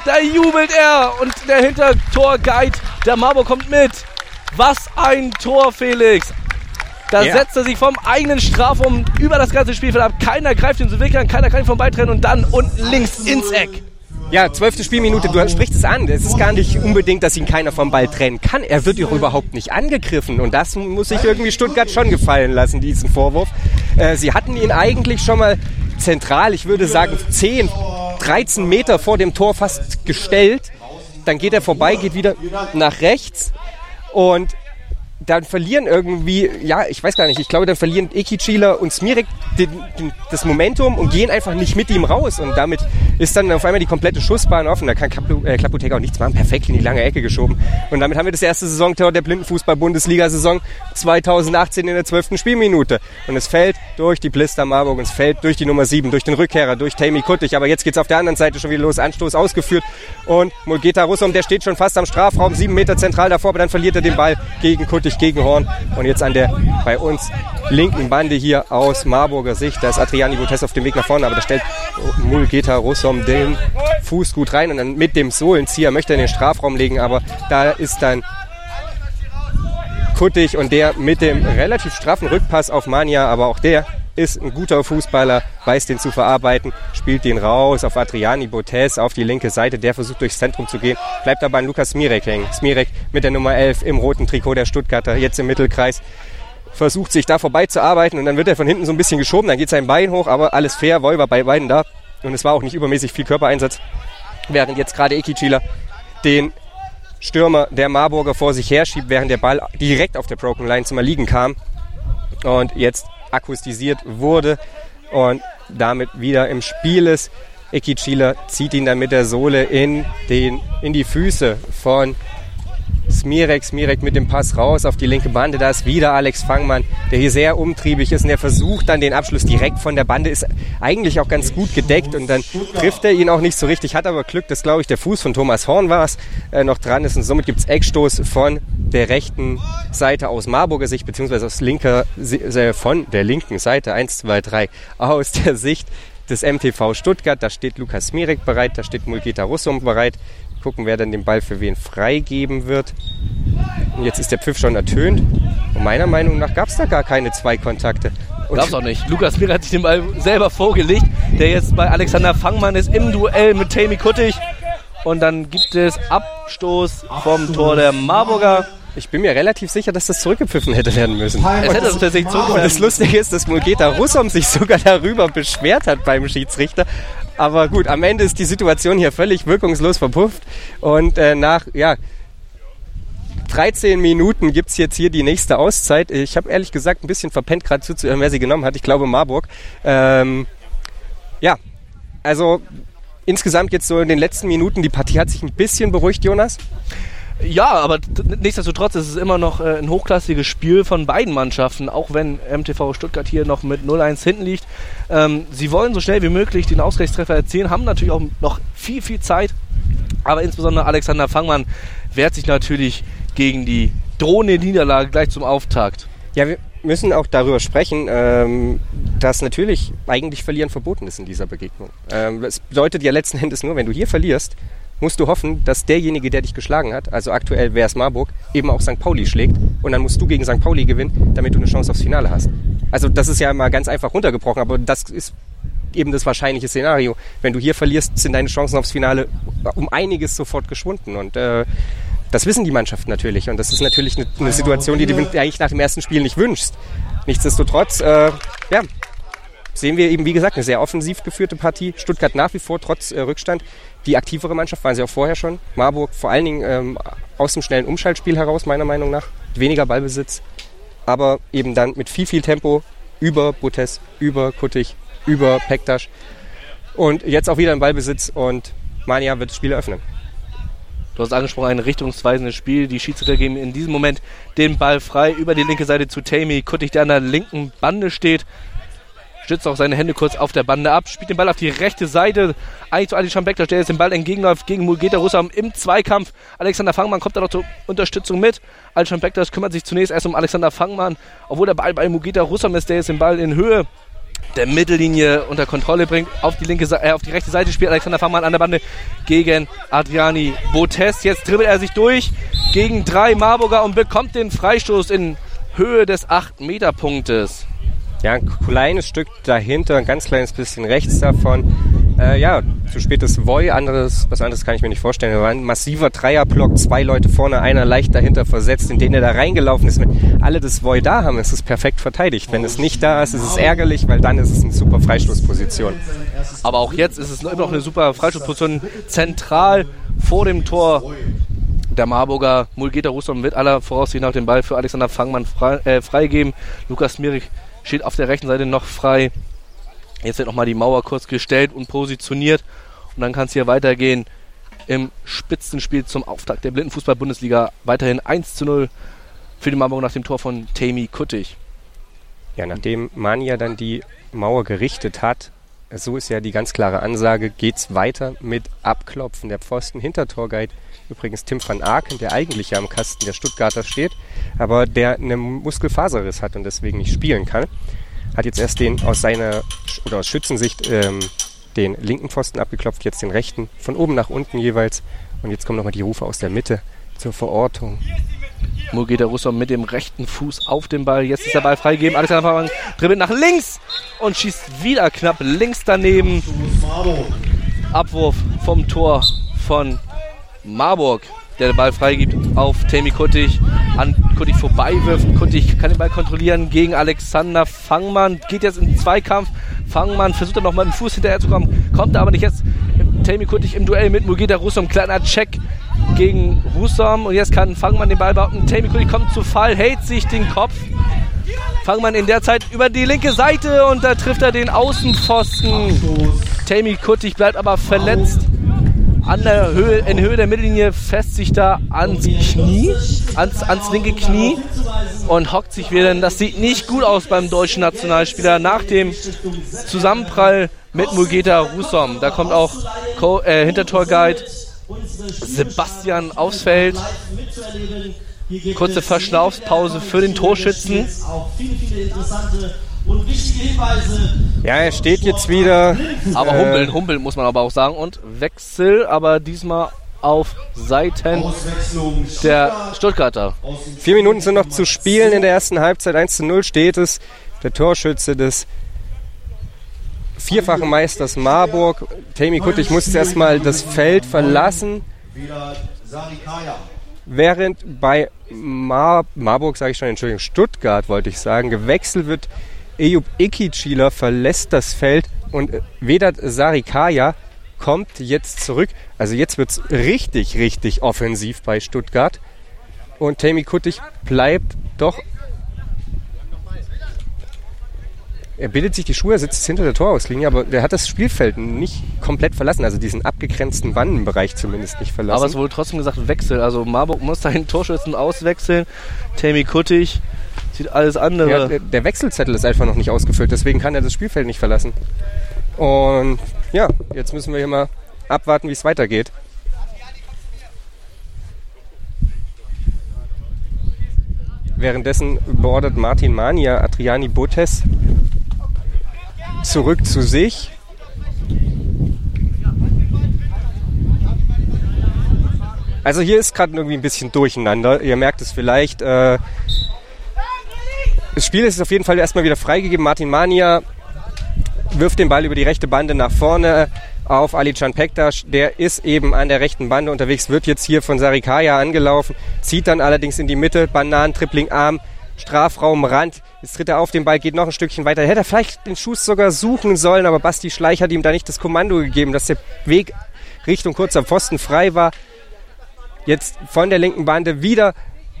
Da jubelt er und der Hintertor-Guide der Marburg kommt mit. Was ein Tor, Felix. Da ja. setzt er sich vom eigenen Strafraum über das ganze Spielfeld ab. Keiner greift ihn zu Weg an, keiner kann ihn vom Ball trennen und dann unten links ins Eck. Ja, zwölfte Spielminute, du sprichst es an. Es ist gar nicht unbedingt, dass ihn keiner vom Ball trennen kann. Er wird auch überhaupt nicht angegriffen. Und das muss sich irgendwie Stuttgart schon gefallen lassen, diesen Vorwurf. Äh, sie hatten ihn eigentlich schon mal zentral, ich würde sagen 10, 13 Meter vor dem Tor fast gestellt. Dann geht er vorbei, geht wieder nach rechts. Und dann verlieren irgendwie, ja, ich weiß gar nicht, ich glaube, dann verlieren Ekicila und Smirek das Momentum und gehen einfach nicht mit ihm raus. Und damit ist dann auf einmal die komplette Schussbahn offen. Da kann Klaputeka äh, auch nichts machen, perfekt in die lange Ecke geschoben. Und damit haben wir das erste Saisontor der Blindenfußball-Bundesliga-Saison 2018 in der zwölften Spielminute. Und es fällt durch die Blister Marburg und es fällt durch die Nummer 7, durch den Rückkehrer, durch Tammy Kuttig. Aber jetzt geht's auf der anderen Seite schon wieder los. Anstoß ausgeführt. Und Mulgeta Russom, der steht schon fast am Strafraum, sieben Meter zentral davor, aber dann verliert er den Ball gegen Kuttig durch Gegenhorn. Und jetzt an der bei uns linken Bande hier aus Marburger Sicht. Da ist Adriani Botes auf dem Weg nach vorne, aber da stellt Mulgeta Russom den Fuß gut rein und dann mit dem Sohlenzieher möchte er in den Strafraum legen, aber da ist dann Kuttig und der mit dem relativ straffen Rückpass auf Mania, aber auch der ist ein guter Fußballer, weiß den zu verarbeiten, spielt den raus auf Adriani Botes auf die linke Seite. Der versucht durchs Zentrum zu gehen, bleibt aber an Lukas Smirek hängen. Smirek mit der Nummer 11 im roten Trikot der Stuttgarter, jetzt im Mittelkreis. Versucht sich da vorbei zu arbeiten und dann wird er von hinten so ein bisschen geschoben, dann geht sein Bein hoch, aber alles fair, Wolver bei beiden da. Und es war auch nicht übermäßig viel Körpereinsatz, während jetzt gerade Ekicila den Stürmer der Marburger vor sich her schiebt, während der Ball direkt auf der Broken Line zum Erliegen kam. Und jetzt akustisiert wurde und damit wieder im Spiel ist. Eki Chila zieht ihn dann mit der Sohle in, den, in die Füße von Smirek, Smirek mit dem Pass raus auf die linke Bande. Da ist wieder Alex Fangmann, der hier sehr umtriebig ist und der versucht dann den Abschluss direkt von der Bande. Ist eigentlich auch ganz gut gedeckt und dann trifft er ihn auch nicht so richtig. Hat aber Glück, dass glaube ich der Fuß von Thomas Horn war es, äh, noch dran ist und somit gibt es Eckstoß von der rechten Seite aus Marburger Sicht, beziehungsweise aus linker, äh, von der linken Seite, 1, 2, 3, aus der Sicht des MTV Stuttgart. Da steht Lukas Smirek bereit, da steht Mulgeta Russum bereit. Gucken, wer dann den Ball für wen freigeben wird. Und jetzt ist der Pfiff schon ertönt. Und meiner Meinung nach gab es da gar keine zwei Kontakte. Gab es auch nicht. Lukas Mir hat sich den Ball selber vorgelegt, der jetzt bei Alexander Fangmann ist im Duell mit Tammy Kuttig. Und dann gibt es Abstoß vom Tor der Marburger. Ich bin mir relativ sicher, dass das zurückgepfiffen hätte werden müssen. Es hätte tatsächlich zurückgepfiffen. Und das Lustige ist, dass Mulgeta Russom sich sogar darüber beschwert hat beim Schiedsrichter. Aber gut, am Ende ist die Situation hier völlig wirkungslos verpufft. Und äh, nach, ja, 13 Minuten gibt es jetzt hier die nächste Auszeit. Ich habe ehrlich gesagt ein bisschen verpennt gerade zuzuhören, wer sie genommen hat. Ich glaube Marburg. Ähm, ja, also insgesamt jetzt so in den letzten Minuten, die Partie hat sich ein bisschen beruhigt, Jonas. Ja, aber nichtsdestotrotz ist es immer noch äh, ein hochklassiges Spiel von beiden Mannschaften, auch wenn MTV Stuttgart hier noch mit 0-1 hinten liegt. Ähm, sie wollen so schnell wie möglich den Ausgleichstreffer erzielen, haben natürlich auch noch viel, viel Zeit. Aber insbesondere Alexander Fangmann wehrt sich natürlich gegen die drohende Niederlage gleich zum Auftakt. Ja, wir müssen auch darüber sprechen, ähm, dass natürlich eigentlich Verlieren verboten ist in dieser Begegnung. Ähm, es bedeutet ja letzten Endes nur, wenn du hier verlierst, musst du hoffen, dass derjenige, der dich geschlagen hat, also aktuell wäre es Marburg, eben auch St. Pauli schlägt und dann musst du gegen St. Pauli gewinnen, damit du eine Chance aufs Finale hast. Also das ist ja mal ganz einfach runtergebrochen, aber das ist eben das wahrscheinliche Szenario. Wenn du hier verlierst, sind deine Chancen aufs Finale um einiges sofort geschwunden und äh, das wissen die Mannschaften natürlich und das ist natürlich eine, eine Situation, die du eigentlich nach dem ersten Spiel nicht wünschst. Nichtsdestotrotz, äh, ja, sehen wir eben, wie gesagt, eine sehr offensiv geführte Partie. Stuttgart nach wie vor trotz äh, Rückstand die aktivere Mannschaft, waren sie auch vorher schon. Marburg vor allen Dingen ähm, aus dem schnellen Umschaltspiel heraus, meiner Meinung nach. Weniger Ballbesitz, aber eben dann mit viel, viel Tempo über Butes, über Kuttig, über Pektasch. Und jetzt auch wieder im Ballbesitz und Mania wird das Spiel eröffnen. Du hast angesprochen, ein richtungsweisendes Spiel. Die Schiedsrichter geben in diesem Moment den Ball frei über die linke Seite zu Tammy. Kuttig, der an der linken Bande steht stützt auch seine Hände kurz auf der Bande ab, spielt den Ball auf die rechte Seite. Eigentlich zu Ali Schambekler, der jetzt den Ball entgegenläuft gegen Mulgeta Russam im Zweikampf. Alexander Fangmann kommt da noch zur Unterstützung mit. Ali Schambekler kümmert sich zunächst erst um Alexander Fangmann, obwohl der Ball bei Mulgeta Russam ist, der jetzt den Ball in Höhe der Mittellinie unter Kontrolle bringt. Auf die, linke, äh, auf die rechte Seite spielt Alexander Fangmann an der Bande gegen Adriani Botes. Jetzt dribbelt er sich durch gegen drei Marburger und bekommt den Freistoß in Höhe des 8-Meter-Punktes. Ja, ein kleines Stück dahinter, ein ganz kleines bisschen rechts davon. Äh, ja, zu spät ist Voy, anderes, was anderes kann ich mir nicht vorstellen. Da war ein massiver Dreierblock, zwei Leute vorne, einer leicht dahinter versetzt, in den er da reingelaufen ist. Wenn alle das Voy da haben, ist es perfekt verteidigt. Wenn es nicht da ist, ist es ärgerlich, weil dann ist es eine super Freistoßposition. Aber auch jetzt ist es immer noch eine super Freistoßposition, zentral vor dem Tor der Marburger Mulgeta Russom wird aller Voraussicht nach den Ball für Alexander Fangmann frei, äh, freigeben. Lukas Mirik steht auf der rechten Seite noch frei. Jetzt wird nochmal die Mauer kurz gestellt und positioniert. Und dann kann es hier weitergehen im Spitzenspiel zum Auftakt der Blindenfußball-Bundesliga. Weiterhin 1 zu 0 für die Marburg nach dem Tor von Tami Kuttig. Ja, nachdem Mania dann die Mauer gerichtet hat, so ist ja die ganz klare Ansage, geht es weiter mit Abklopfen der Pfosten. Hinter Torguide übrigens Tim van Aken, der eigentlich ja am Kasten der Stuttgarter steht, aber der eine Muskelfaserriss hat und deswegen nicht spielen kann. Hat jetzt erst den aus seiner oder aus Schützensicht ähm, den linken Pfosten abgeklopft, jetzt den rechten, von oben nach unten jeweils. Und jetzt kommen nochmal die Rufe aus der Mitte zur Verortung. Mugeta Russo mit dem rechten Fuß auf den Ball. Jetzt ist der Ball freigegeben. Alexander Fangmann dribbelt nach links und schießt wieder knapp links daneben. Abwurf vom Tor von Marburg, der den Ball freigibt auf Temi Kuttig. An Kuttig vorbeiwirft. Kuttig kann den Ball kontrollieren gegen Alexander Fangmann. Geht jetzt in den Zweikampf. Fangmann versucht dann nochmal dem Fuß hinterher zu kommen. Kommt aber nicht jetzt. Temi Kuttig im Duell mit Mugeta Russom. Kleiner Check gegen Russom. Und jetzt kann Fangmann den Ball behaupten. Temi Kuttig kommt zu Fall, hält sich den Kopf. Fangmann in der Zeit über die linke Seite und da trifft er den Außenpfosten. Tami Kuttig bleibt aber verletzt an der Höhe, in Höhe der Mittellinie fest sich da ans Knie, ans, ans linke Knie und hockt sich wieder. Das sieht nicht gut aus beim deutschen Nationalspieler nach dem Zusammenprall mit Mulgeta Russom. Da kommt auch Co äh, Hintertorguide Sebastian aufs Feld. Kurze Verschnaufspause für den Torschützen. Ja, er steht jetzt wieder. Aber äh, humpeln, humpeln muss man aber auch sagen. Und Wechsel, aber diesmal auf Seiten der Stuttgarter. Vier Minuten sind noch zu spielen in der ersten Halbzeit. 1 zu 0 steht es. Der Torschütze des vierfachen Meisters Marburg. Tami Kuttig muss jetzt erstmal das Feld verlassen. Während bei Mar Marburg, sage ich schon, Entschuldigung, Stuttgart wollte ich sagen, gewechselt wird Eyüp Ikicila verlässt das Feld und Vedat Sarikaya kommt jetzt zurück. Also jetzt wird es richtig, richtig offensiv bei Stuttgart. Und Tammy Kuttig bleibt doch. Er bildet sich die Schuhe, er sitzt hinter der Torauslinie, aber der hat das Spielfeld nicht komplett verlassen, also diesen abgegrenzten Wannenbereich zumindest nicht verlassen. Aber es wurde trotzdem gesagt Wechsel. Also Marburg muss seinen Torschützen auswechseln. Tammy Kuttig sieht alles andere. Ja, der, der Wechselzettel ist einfach noch nicht ausgefüllt, deswegen kann er das Spielfeld nicht verlassen. Und ja, jetzt müssen wir hier mal abwarten, wie es weitergeht. Währenddessen beordert Martin Mania Adriani Botes zurück zu sich. Also hier ist gerade irgendwie ein bisschen durcheinander. Ihr merkt es vielleicht. Äh, das Spiel ist auf jeden Fall erstmal wieder freigegeben. Martin Mania wirft den Ball über die rechte Bande nach vorne auf Alican Pektas. Der ist eben an der rechten Bande unterwegs, wird jetzt hier von Sarikaya angelaufen, zieht dann allerdings in die Mitte, Bananentripling Arm, Strafraumrand. Jetzt tritt er auf den Ball, geht noch ein Stückchen weiter. Hätte er vielleicht den Schuss sogar suchen sollen, aber Basti Schleich hat ihm da nicht das Kommando gegeben, dass der Weg Richtung kurzer Pfosten frei war. Jetzt von der linken Bande wieder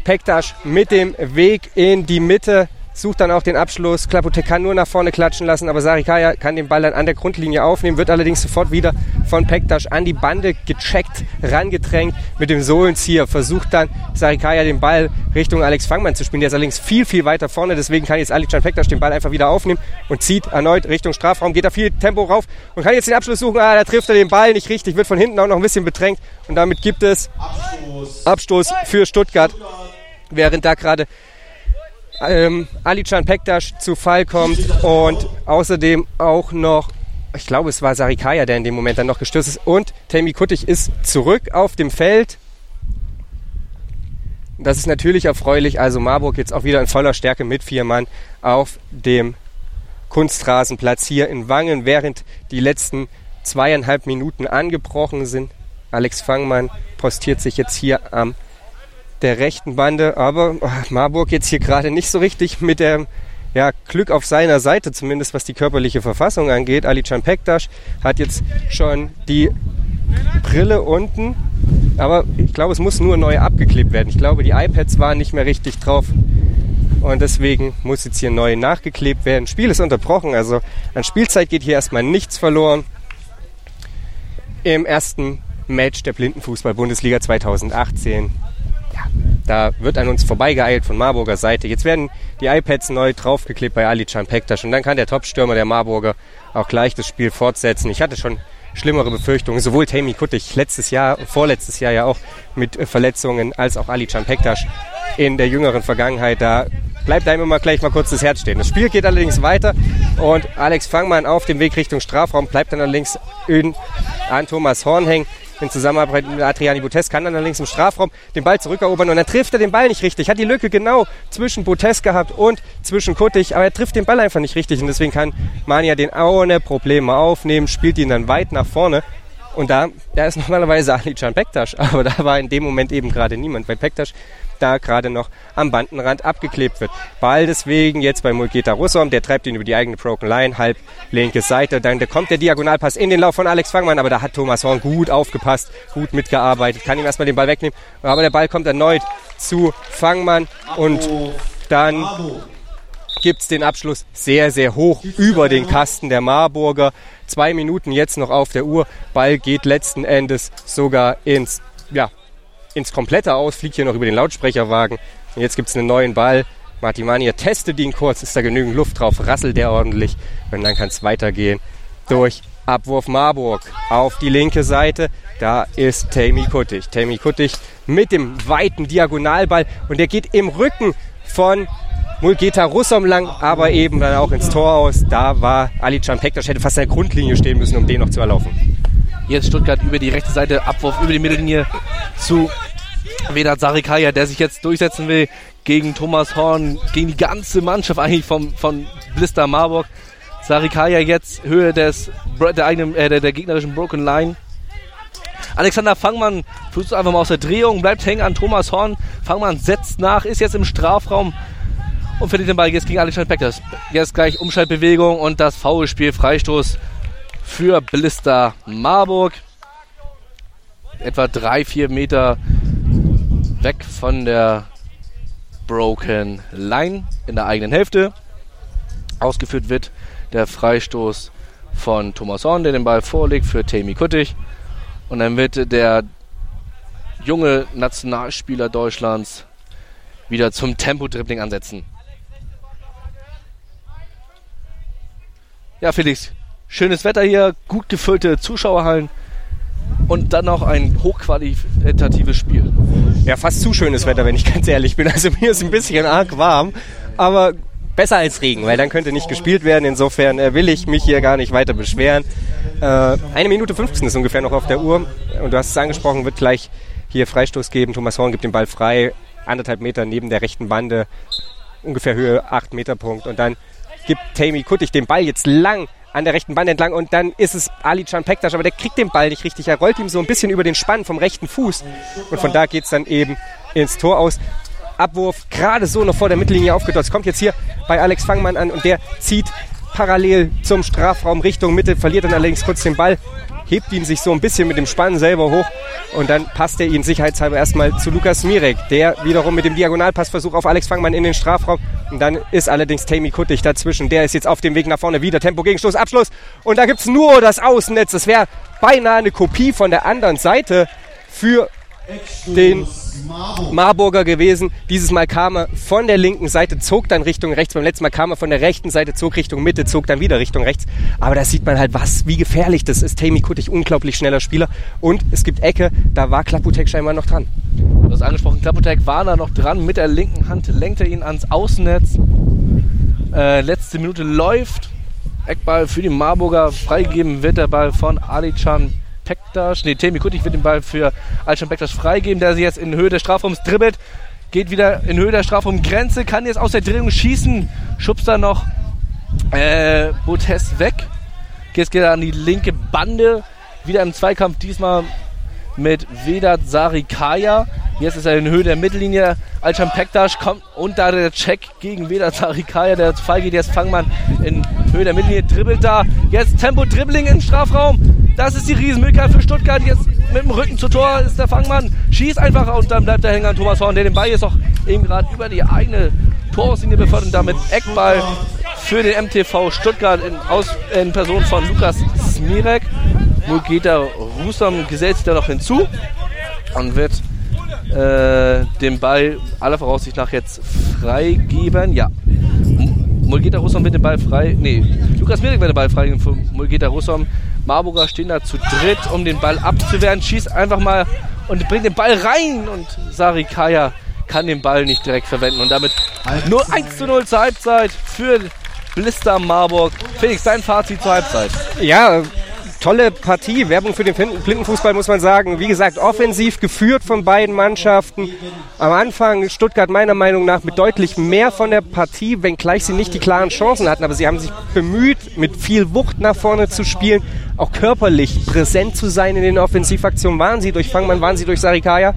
Pektas mit dem Weg in die Mitte sucht dann auch den Abschluss. Klapote kann nur nach vorne klatschen lassen, aber Sarikaya kann den Ball dann an der Grundlinie aufnehmen, wird allerdings sofort wieder von Pektas an die Bande gecheckt, rangedrängt mit dem Sohlenzieher. Versucht dann Sarikaya den Ball Richtung Alex Fangmann zu spielen. Der ist allerdings viel, viel weiter vorne, deswegen kann jetzt Alican Pektas den Ball einfach wieder aufnehmen und zieht erneut Richtung Strafraum, geht da viel Tempo rauf und kann jetzt den Abschluss suchen. Ah, da trifft er den Ball nicht richtig, wird von hinten auch noch ein bisschen bedrängt und damit gibt es Abstoß, Abstoß für Stuttgart. Während da gerade ähm, Alican Pektas zu Fall kommt und außerdem auch noch, ich glaube es war Sarikaya, der in dem Moment dann noch gestürzt ist und Tammy Kuttig ist zurück auf dem Feld. Das ist natürlich erfreulich, also Marburg jetzt auch wieder in voller Stärke mit vier Mann auf dem Kunstrasenplatz hier in Wangen, während die letzten zweieinhalb Minuten angebrochen sind. Alex Fangmann postiert sich jetzt hier am der rechten Bande, aber oh, Marburg jetzt hier gerade nicht so richtig mit dem ja, Glück auf seiner Seite, zumindest was die körperliche Verfassung angeht. Ali Can Pektas hat jetzt schon die Brille unten, aber ich glaube, es muss nur neu abgeklebt werden. Ich glaube, die iPads waren nicht mehr richtig drauf und deswegen muss jetzt hier neu nachgeklebt werden. Spiel ist unterbrochen, also an Spielzeit geht hier erstmal nichts verloren. Im ersten Match der Blindenfußball-Bundesliga 2018. Ja, da wird an uns vorbeigeeilt von Marburger Seite. Jetzt werden die iPads neu draufgeklebt bei Ali Can Pektas und dann kann der Topstürmer der Marburger auch gleich das Spiel fortsetzen. Ich hatte schon schlimmere Befürchtungen. Sowohl Tammy Kuttig letztes Jahr, vorletztes Jahr ja auch mit Verletzungen, als auch Ali Can Pektas in der jüngeren Vergangenheit. Da bleibt einem immer gleich mal kurz das Herz stehen. Das Spiel geht allerdings weiter und Alex Fangmann auf dem Weg Richtung Strafraum bleibt dann allerdings in, an Thomas Horn hängen. In Zusammenarbeit mit Adriani Botes kann dann allerdings im Strafraum den Ball zurückerobern und dann trifft er den Ball nicht richtig. Hat die Lücke genau zwischen Botes gehabt und zwischen Kuttig, aber er trifft den Ball einfach nicht richtig und deswegen kann Mania den ohne Probleme aufnehmen, spielt ihn dann weit nach vorne und da, da ist normalerweise Ali Can Pektas, aber da war in dem Moment eben gerade niemand, weil Pektas da gerade noch am Bandenrand abgeklebt wird. Ball deswegen jetzt bei Mulgeta Russom, der treibt ihn über die eigene Broken Line, halb linke Seite. Dann kommt der Diagonalpass in den Lauf von Alex Fangmann, aber da hat Thomas Horn gut aufgepasst, gut mitgearbeitet, kann ihm erstmal den Ball wegnehmen. Aber der Ball kommt erneut zu Fangmann und dann gibt es den Abschluss sehr, sehr hoch über den Kasten der Marburger. Zwei Minuten jetzt noch auf der Uhr. Ball geht letzten Endes sogar ins ja, ins Komplette aus, fliegt hier noch über den Lautsprecherwagen. Und jetzt gibt es einen neuen Ball. Martimania testet ihn kurz, ist da genügend Luft drauf, rasselt der ordentlich. Und dann kann es weitergehen durch Abwurf Marburg auf die linke Seite. Da ist Tammy Kuttig. Tammy Kuttig mit dem weiten Diagonalball und der geht im Rücken von Mulgeta Russom lang, aber eben dann auch ins Tor aus. Da war Ali Campek, das hätte fast an der Grundlinie stehen müssen, um den noch zu erlaufen. Jetzt Stuttgart über die rechte Seite, Abwurf über die Mittellinie zu Vedat Sarikaya, der sich jetzt durchsetzen will gegen Thomas Horn, gegen die ganze Mannschaft eigentlich vom, von Blister Marburg. Sarikaya jetzt Höhe des, der, eigenen, äh, der, der gegnerischen Broken Line. Alexander Fangmann versucht einfach mal aus der Drehung, bleibt hängen an Thomas Horn. Fangmann setzt nach, ist jetzt im Strafraum und verliert den Ball jetzt gegen Alexander Becker. Jetzt gleich Umschaltbewegung und das Foulspiel, Freistoß für Blister Marburg. Etwa drei, vier Meter weg von der Broken Line in der eigenen Hälfte. Ausgeführt wird der Freistoß von Thomas Horn, der den Ball vorlegt für Tammy Kuttig. Und dann wird der junge Nationalspieler Deutschlands wieder zum Tempo-Dribbling ansetzen. Ja, Felix, Schönes Wetter hier, gut gefüllte Zuschauerhallen und dann noch ein hochqualitatives Spiel. Ja, fast zu schönes Wetter, wenn ich ganz ehrlich bin. Also mir ist ein bisschen arg warm, aber besser als Regen, weil dann könnte nicht gespielt werden. Insofern äh, will ich mich hier gar nicht weiter beschweren. Äh, eine Minute 15 ist ungefähr noch auf der Uhr und du hast es angesprochen, wird gleich hier Freistoß geben. Thomas Horn gibt den Ball frei, anderthalb Meter neben der rechten Bande, ungefähr Höhe 8 Meter Punkt und dann gibt Tammy Kuttig den Ball jetzt lang an der rechten Band entlang und dann ist es Ali Can Pektas, aber der kriegt den Ball nicht richtig. Er rollt ihm so ein bisschen über den Spann vom rechten Fuß und von da geht es dann eben ins Tor aus. Abwurf gerade so noch vor der Mittellinie aufgedotzt. Kommt jetzt hier bei Alex Fangmann an und der zieht parallel zum Strafraum Richtung Mitte, verliert dann allerdings kurz den Ball hebt ihn sich so ein bisschen mit dem Spann selber hoch und dann passt er ihn sicherheitshalber erstmal zu Lukas Mirek, der wiederum mit dem Diagonalpassversuch auf Alex Fangmann in den Strafraum. Und dann ist allerdings Tammy Kuttig dazwischen, der ist jetzt auf dem Weg nach vorne, wieder Tempo, Gegenstoß, Abschluss. Und da gibt es nur das Außennetz, das wäre beinahe eine Kopie von der anderen Seite für den Marburger gewesen. Dieses Mal kam er von der linken Seite, zog dann Richtung rechts. Beim letzten Mal kam er von der rechten Seite, zog Richtung Mitte, zog dann wieder Richtung rechts. Aber da sieht man halt, was, wie gefährlich das ist. Tammy Kuttig, unglaublich schneller Spieler. Und es gibt Ecke, da war Klaputek scheinbar noch dran. Du hast angesprochen, Klaputek war da noch dran. Mit der linken Hand lenkt er ihn ans Außennetz. Äh, letzte Minute läuft. Eckball für die Marburger. Freigegeben wird der Ball von Alican Pektas. Nee, Temi Kuttig wird den Ball für Alican Pektas freigeben, der sich jetzt in Höhe des Strafraums dribbelt. Geht wieder in Höhe der Strafraumgrenze, kann jetzt aus der Drehung schießen. Schubst da noch äh, Botes weg. Geht er an die linke Bande. Wieder im Zweikampf, diesmal mit Vedat Sarikaya. Jetzt ist er in Höhe der Mittellinie. Alcan Pektas kommt und da der Check gegen Vedat Sarikaya, der frei geht. Jetzt Fangmann in Höhe der Mittellinie, dribbelt da. Jetzt Tempo-Dribbling im Strafraum. Das ist die Riesenmöglichkeit für Stuttgart. Jetzt mit dem Rücken zu Tor ist der Fangmann. Schießt einfach und dann bleibt der Hänger an Thomas Horn, der den Ball jetzt auch eben gerade über die eigene Torauslinie befördert und damit Eckball für den MTV Stuttgart in, aus, in Person von Lukas Smirek. Mulgeta Rusam gesellt sich da noch hinzu und wird äh, den Ball aller Voraussicht nach jetzt freigeben. Ja. Mulgeta Russom wird den Ball frei. Nee, Lukas Mirek wird den Ball freigeben für Mulgeta Russom. Marburger stehen da zu dritt, um den Ball abzuwehren. Schießt einfach mal und bringt den Ball rein und Sari Kaya kann den Ball nicht direkt verwenden. Und damit nur 1 zu 0 zur Halbzeit für Blister Marburg. Felix, dein Fazit zur Halbzeit. Ja, tolle Partie. Werbung für den Blindenfußball muss man sagen. Wie gesagt, offensiv geführt von beiden Mannschaften. Am Anfang Stuttgart meiner Meinung nach mit deutlich mehr von der Partie, wenngleich sie nicht die klaren Chancen hatten. Aber sie haben sich bemüht, mit viel Wucht nach vorne zu spielen, auch körperlich präsent zu sein in den Offensivaktionen. Waren sie durch Fangmann, waren sie durch Sarikaya.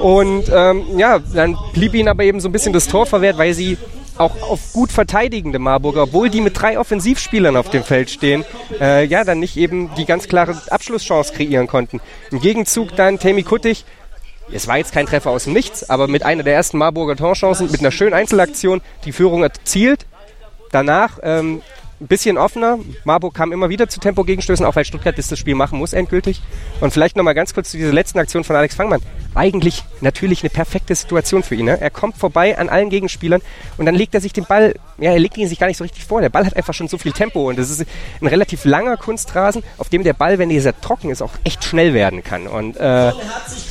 Und ähm, ja, dann blieb ihnen aber eben so ein bisschen das Tor verwehrt, weil sie auch auf gut verteidigende Marburger, obwohl die mit drei Offensivspielern auf dem Feld stehen, äh, ja, dann nicht eben die ganz klare Abschlusschance kreieren konnten. Im Gegenzug dann Temi Kuttig, es war jetzt kein Treffer aus dem Nichts, aber mit einer der ersten Marburger Torchancen, mit einer schönen Einzelaktion die Führung erzielt. Danach ähm, ein bisschen offener. Marburg kam immer wieder zu Tempo-Gegenstößen, auch weil Stuttgart das, das Spiel machen muss endgültig. Und vielleicht nochmal ganz kurz zu dieser letzten Aktion von Alex Fangmann. Eigentlich natürlich eine perfekte Situation für ihn. Ne? Er kommt vorbei an allen Gegenspielern und dann legt er sich den Ball, ja, er legt ihn sich gar nicht so richtig vor. Der Ball hat einfach schon so viel Tempo und das ist ein relativ langer Kunstrasen, auf dem der Ball, wenn dieser trocken ist, auch echt schnell werden kann. Und äh,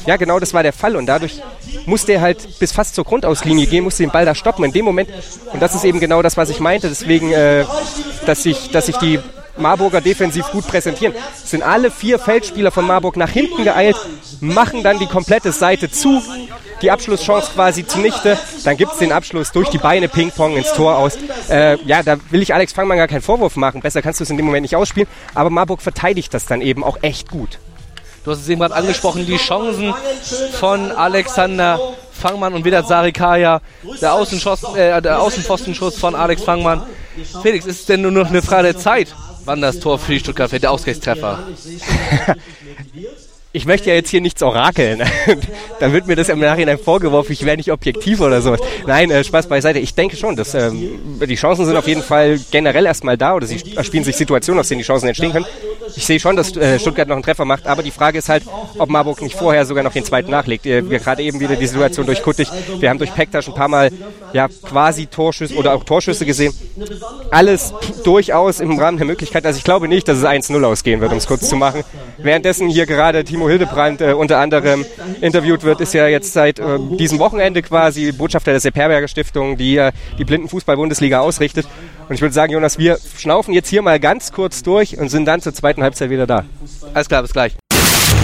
ja, genau das war der Fall und dadurch musste er halt bis fast zur Grundauslinie gehen, musste den Ball da stoppen in dem Moment. Und das ist eben genau das, was ich meinte. Deswegen äh, dass sich, dass sich die Marburger defensiv gut präsentieren. Sind alle vier Feldspieler von Marburg nach hinten geeilt, machen dann die komplette Seite zu, die Abschlusschance quasi zunichte. Dann gibt es den Abschluss durch die Beine Ping-Pong ins Tor aus. Äh, ja, da will ich Alex Fangmann gar keinen Vorwurf machen. Besser kannst du es in dem Moment nicht ausspielen. Aber Marburg verteidigt das dann eben auch echt gut. Du hast es eben gerade angesprochen, die Chancen von Alexander Fangmann und Vedat Sarikaya. Der, Außenschuss, äh, der Außenpfostenschuss von Alex Fangmann. Felix, ist es denn nur noch eine Frage der Zeit, wann das Tor für die Stuttgart fällt, der Ausgleichstreffer? ich möchte ja jetzt hier nichts orakeln. Dann wird mir das im Nachhinein vorgeworfen, ich wäre nicht objektiv oder so. Nein, äh, Spaß beiseite. Ich denke schon, dass ähm, die Chancen sind auf jeden Fall generell erstmal da oder sie spielen sich Situationen, aus denen die Chancen entstehen können. Ich sehe schon, dass äh, Stuttgart noch einen Treffer macht, aber die Frage ist halt, ob Marburg nicht vorher sogar noch den zweiten nachlegt. Äh, wir gerade eben wieder die Situation durch Kuttig. Wir haben durch Pektas ein paar Mal ja quasi Torschüsse oder auch Torschüsse gesehen. Alles durchaus im Rahmen der Möglichkeit. Also ich glaube nicht, dass es 1-0 ausgehen wird, um es kurz zu machen. Währenddessen hier gerade Timo Hildebrand äh, unter anderem interviewt wird, ist ja jetzt seit äh, diesem Wochenende quasi Botschafter der Sepp Herberger Stiftung, die äh, die Blindenfußball-Bundesliga ausrichtet. Und ich würde sagen, Jonas, wir schnaufen jetzt hier mal ganz kurz durch und sind dann zur zweiten Halbzeit wieder da. Alles klar, bis gleich.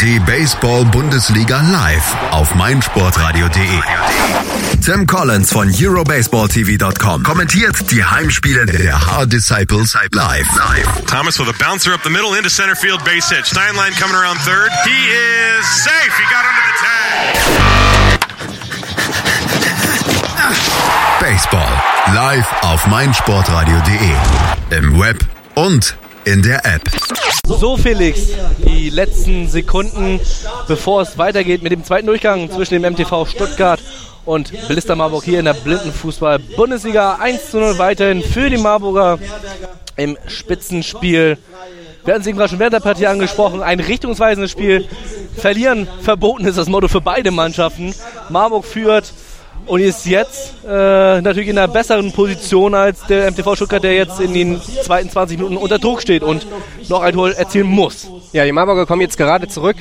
Die Baseball-Bundesliga live auf meinsportradio.de. Tim Collins von EuroBaseballTV.com kommentiert die Heimspiele der Hard Disciples live. Thomas with a bouncer up the middle into center field base hit. Steinlein coming around third. He is safe. He got under the tag. Baseball live auf meinsportradio.de. Im Web und in der App. So, Felix, die letzten Sekunden, bevor es weitergeht mit dem zweiten Durchgang zwischen dem MTV Stuttgart und Blister Marburg hier in der Blindenfußball-Bundesliga. 1 zu 0 weiterhin für die Marburger im Spitzenspiel. Wir hatten es eben gerade schon während der Partie angesprochen. Ein richtungsweisendes Spiel. Verlieren verboten ist das Motto für beide Mannschaften. Marburg führt und ist jetzt äh, natürlich in einer besseren Position als der MTV Stuttgart, der jetzt in den zweiten 20 Minuten unter Druck steht und noch ein Tor erzielen muss. Ja, die Marburger kommen jetzt gerade zurück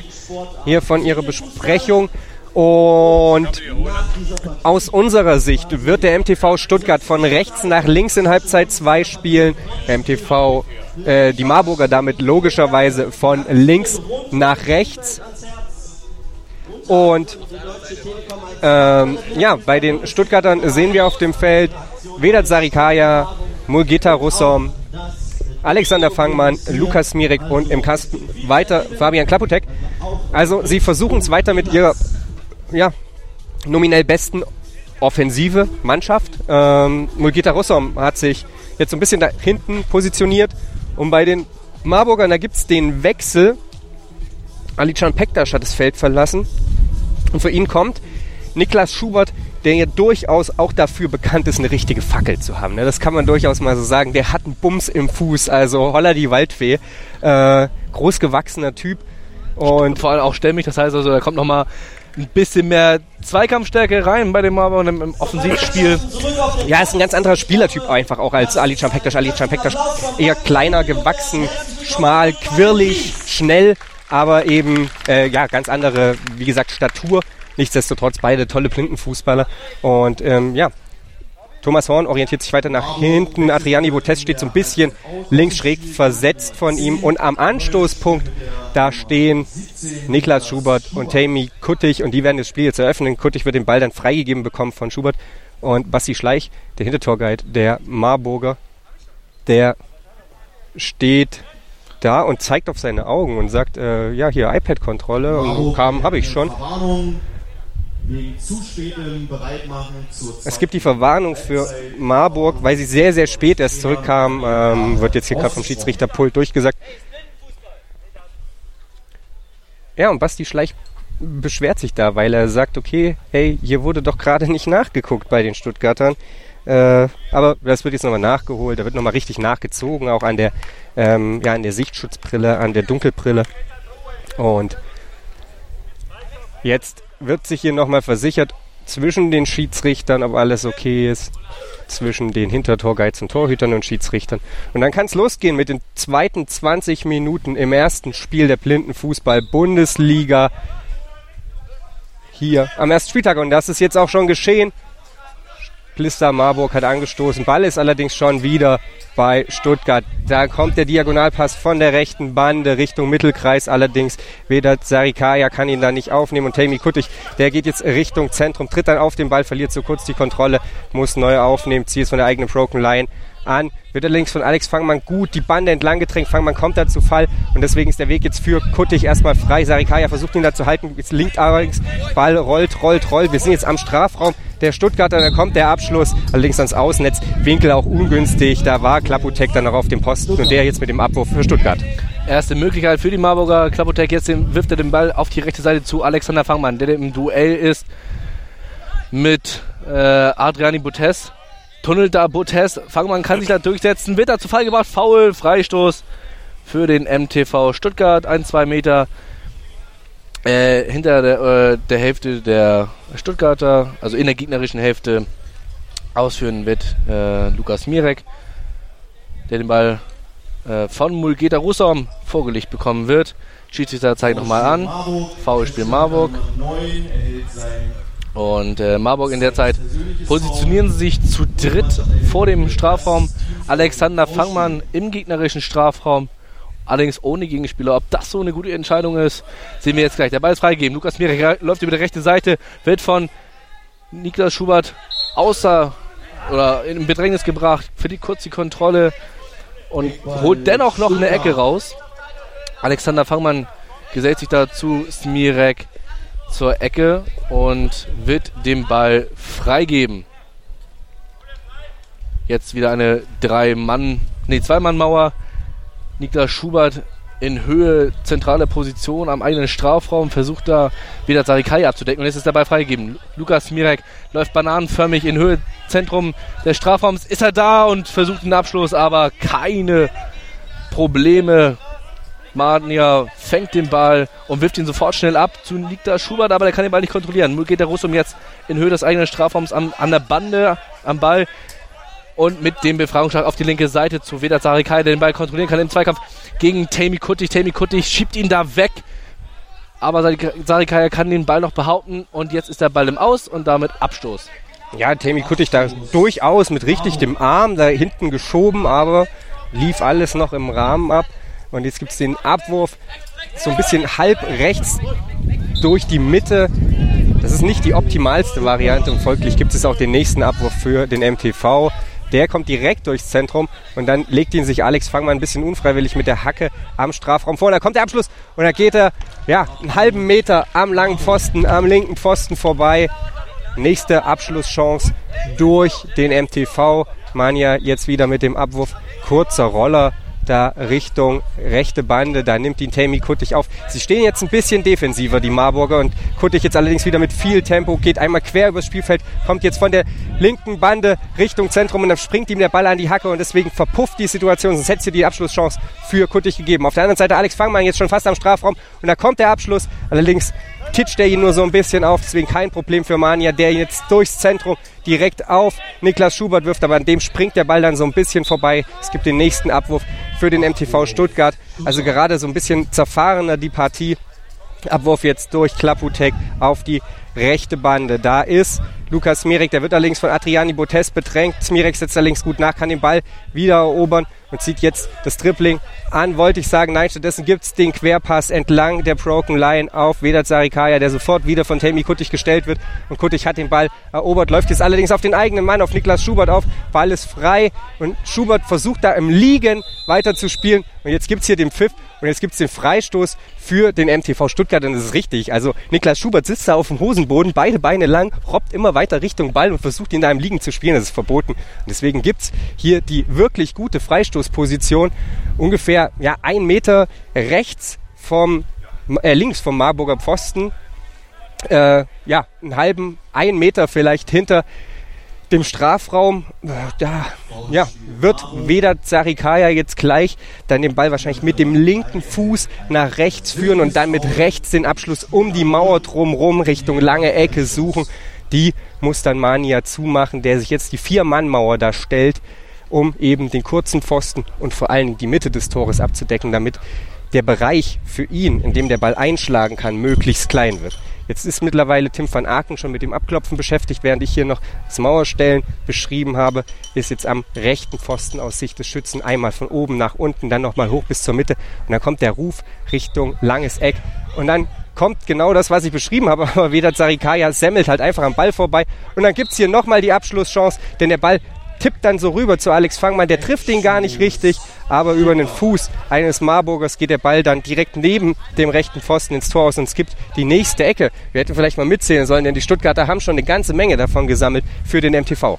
hier von ihrer Besprechung. Und aus unserer Sicht wird der MTV Stuttgart von rechts nach links in Halbzeit 2 spielen. MTV, äh, die Marburger damit logischerweise von links nach rechts. Und ähm, ja, bei den Stuttgartern sehen wir auf dem Feld Vedat Sarikaya, Mulgita Russom, Alexander Fangmann, Lukas Mirek und im Kasten weiter Fabian Klaputek. Also sie versuchen es weiter mit ihrer ja, nominell besten offensive Mannschaft. Ähm, Mulgita Russom hat sich jetzt so ein bisschen da hinten positioniert. Und bei den Marburgern, da gibt es den Wechsel. Alican Pektas hat das Feld verlassen. Und für ihn kommt Niklas Schubert, der ja durchaus auch dafür bekannt ist, eine richtige Fackel zu haben. Ne? Das kann man durchaus mal so sagen. Der hat einen Bums im Fuß, also holla die Waldfee. Äh, großgewachsener Typ. Und vor allem auch stämmig, das heißt also, da kommt nochmal ein bisschen mehr Zweikampfstärke rein bei dem Marburg im Offensivspiel. Ja, ist ein ganz anderer Spielertyp einfach auch als Ali Champektas. Ali Champektas eher kleiner, gewachsen, schmal, quirlig, schnell, aber eben äh, ja ganz andere, wie gesagt, Statur. Nichtsdestotrotz beide tolle Blindenfußballer und ähm, ja, Thomas Horn orientiert sich weiter nach hinten. Adriani Botes steht so ein bisschen links schräg versetzt von ihm. Und am Anstoßpunkt, da stehen Niklas Schubert und Tammy Kuttig. Und die werden das Spiel jetzt eröffnen. Kuttig wird den Ball dann freigegeben bekommen von Schubert. Und Basti Schleich, der Hintertorguide der Marburger, der steht da und zeigt auf seine Augen und sagt, äh, ja, hier iPad-Kontrolle, kam, habe ich schon Es gibt die Verwarnung für Marburg, weil sie sehr, sehr spät erst zurückkam. Ähm, wird jetzt hier gerade vom Schiedsrichterpult durchgesagt. Ja, und Basti Schleich beschwert sich da, weil er sagt, okay, hey, hier wurde doch gerade nicht nachgeguckt bei den Stuttgartern. Äh, aber das wird jetzt nochmal nachgeholt, da wird nochmal richtig nachgezogen, auch an der, ähm, ja, an der Sichtschutzbrille, an der Dunkelbrille. Und jetzt wird sich hier nochmal versichert zwischen den Schiedsrichtern, ob alles okay ist, zwischen den Hintertorgeiz und Torhütern und Schiedsrichtern. Und dann kann es losgehen mit den zweiten 20 Minuten im ersten Spiel der Blindenfußball-Bundesliga hier am ersten Spieltag. Und das ist jetzt auch schon geschehen. Blister Marburg hat angestoßen. Ball ist allerdings schon wieder bei Stuttgart. Da kommt der Diagonalpass von der rechten Bande Richtung Mittelkreis. Allerdings weder Sarikaya kann ihn da nicht aufnehmen und Tammy Kuttig, der geht jetzt Richtung Zentrum, tritt dann auf den Ball, verliert so kurz die Kontrolle, muss neu aufnehmen, zieht es von der eigenen Broken Line an, wird allerdings von Alex Fangmann gut die Bande entlang gedrängt. Fangmann kommt da zu Fall und deswegen ist der Weg jetzt für Kuttig erstmal frei. Sarikaya versucht ihn da zu halten, jetzt linkt allerdings, Ball rollt, rollt, rollt. Wir sind jetzt am Strafraum der Stuttgarter, da kommt der Abschluss, allerdings ans Außennetz. Winkel auch ungünstig, da war Klaputek dann noch auf dem Posten und der jetzt mit dem Abwurf für Stuttgart. Erste Möglichkeit für die Marburger. Klaputek jetzt wirft er den Ball auf die rechte Seite zu Alexander Fangmann, der im Duell ist mit äh, Adriani Botes tunnelt da Botes. Fangmann kann sich da durchsetzen, wird da zu Fall gebracht. Foul, Freistoß für den MTV Stuttgart. Ein, zwei Meter äh, hinter der, äh, der Hälfte der Stuttgarter, also in der gegnerischen Hälfte, ausführen wird äh, Lukas Mirek, der den Ball äh, von Mulgeta Russom vorgelegt bekommen wird. Schiedsrichter zeigt nochmal an. Foulspiel Marburg. Und äh, Marburg in der Zeit positionieren sie sich zu dritt vor dem Strafraum. Alexander Fangmann im gegnerischen Strafraum. Allerdings ohne Gegenspieler. Ob das so eine gute Entscheidung ist, sehen wir jetzt gleich. Der Ball ist freigegeben. Lukas Mirek läuft über die rechte Seite, wird von Niklas Schubert außer oder in Bedrängnis gebracht, verliert kurz die Kontrolle und holt dennoch noch eine Ecke raus. Alexander Fangmann gesellt sich dazu Smirek zur Ecke und wird den Ball freigeben. Jetzt wieder eine drei Mann, nee zwei Mann Mauer Niklas Schubert in Höhe, zentrale Position am eigenen Strafraum, versucht da wieder Sarikai abzudecken und jetzt ist dabei freigegeben. Lukas Mirek läuft bananenförmig in Höhe, Zentrum des Strafraums, ist er da und versucht einen Abschluss, aber keine Probleme. Mania fängt den Ball und wirft ihn sofort schnell ab zu Niklas Schubert, aber der kann den Ball nicht kontrollieren. Geht der Russum jetzt in Höhe des eigenen Strafraums an, an der Bande, am Ball und mit dem Befreiungsschlag auf die linke Seite zu Vedat Sarikai, der den Ball kontrollieren kann im Zweikampf gegen Tammy Kuttig. Tammy Kuttig schiebt ihn da weg, aber Sarikai kann den Ball noch behaupten und jetzt ist der Ball im Aus und damit Abstoß. Ja, Tammy Kuttig da durchaus mit richtig dem Arm da hinten geschoben, aber lief alles noch im Rahmen ab. Und jetzt gibt es den Abwurf so ein bisschen halb rechts durch die Mitte. Das ist nicht die optimalste Variante und folglich gibt es auch den nächsten Abwurf für den MTV. Der kommt direkt durchs Zentrum und dann legt ihn sich Alex Fangmann ein bisschen unfreiwillig mit der Hacke am Strafraum vor. Da kommt der Abschluss und da geht er ja, einen halben Meter am langen Pfosten, am linken Pfosten vorbei. Nächste Abschlusschance durch den MTV. Manja jetzt wieder mit dem Abwurf. Kurzer Roller da Richtung rechte Bande. Da nimmt ihn Tammy Kuttig auf. Sie stehen jetzt ein bisschen defensiver, die Marburger. Und Kuttig jetzt allerdings wieder mit viel Tempo, geht einmal quer übers Spielfeld, kommt jetzt von der linken Bande Richtung Zentrum und dann springt ihm der Ball an die Hacke und deswegen verpufft die Situation. Sonst hätte sie die Abschlusschance für Kuttig gegeben. Auf der anderen Seite Alex Fangmann jetzt schon fast am Strafraum und da kommt der Abschluss. Allerdings titscht er ihn nur so ein bisschen auf, deswegen kein Problem für Mania, der jetzt durchs Zentrum direkt auf Niklas Schubert wirft, aber an dem springt der Ball dann so ein bisschen vorbei. Es gibt den nächsten Abwurf für den MTV Stuttgart. Also gerade so ein bisschen zerfahrener die Partie. Abwurf jetzt durch Klaputek auf die rechte Bande. Da ist Lukas Smirek, der wird allerdings von Adriani Botes bedrängt. Smirek setzt allerdings gut nach, kann den Ball wieder erobern und zieht jetzt das Dribbling an, wollte ich sagen. Nein, stattdessen gibt es den Querpass entlang der Broken Line auf Vedat Sarikaya, der sofort wieder von Tammy Kuttig gestellt wird. Und Kuttig hat den Ball erobert, läuft jetzt allerdings auf den eigenen Mann, auf Niklas Schubert auf. Ball ist frei und Schubert versucht da im Liegen weiter zu spielen. Und jetzt gibt es hier den Pfiff und jetzt gibt es den Freistoß für den MTV Stuttgart und das ist richtig. Also Niklas Schubert sitzt da auf dem Hosenboden, beide Beine lang, robbt immer weiter Richtung Ball und versucht ihn da im Liegen zu spielen. Das ist verboten. Und deswegen gibt es hier die wirklich gute Freistoßposition. Ungefähr ja, ein Meter rechts vom, äh, links vom Marburger Pfosten. Äh, ja, einen halben, einen Meter vielleicht hinter dem Strafraum, da ja, wird Vedat Sarikaya jetzt gleich dann den Ball wahrscheinlich mit dem linken Fuß nach rechts führen und dann mit rechts den Abschluss um die Mauer drumherum Richtung lange Ecke suchen. Die muss dann Mania zumachen, der sich jetzt die Vier-Mann-Mauer da stellt, um eben den kurzen Pfosten und vor allem die Mitte des Tores abzudecken, damit der Bereich für ihn, in dem der Ball einschlagen kann, möglichst klein wird. Jetzt ist mittlerweile Tim van Aken schon mit dem Abklopfen beschäftigt, während ich hier noch das Mauerstellen beschrieben habe, ist jetzt am rechten Pfosten aus Sicht des Schützen einmal von oben nach unten, dann nochmal hoch bis zur Mitte und dann kommt der Ruf Richtung langes Eck und dann kommt genau das, was ich beschrieben habe, aber Vedat Sarikaya semmelt halt einfach am Ball vorbei und dann gibt es hier nochmal die Abschlusschance, denn der Ball tippt dann so rüber zu Alex Fangmann. Der trifft ihn gar nicht richtig, aber über den Fuß eines Marburgers geht der Ball dann direkt neben dem rechten Pfosten ins Tor aus und es gibt die nächste Ecke. Wir hätten vielleicht mal mitzählen sollen, denn die Stuttgarter haben schon eine ganze Menge davon gesammelt für den MTV.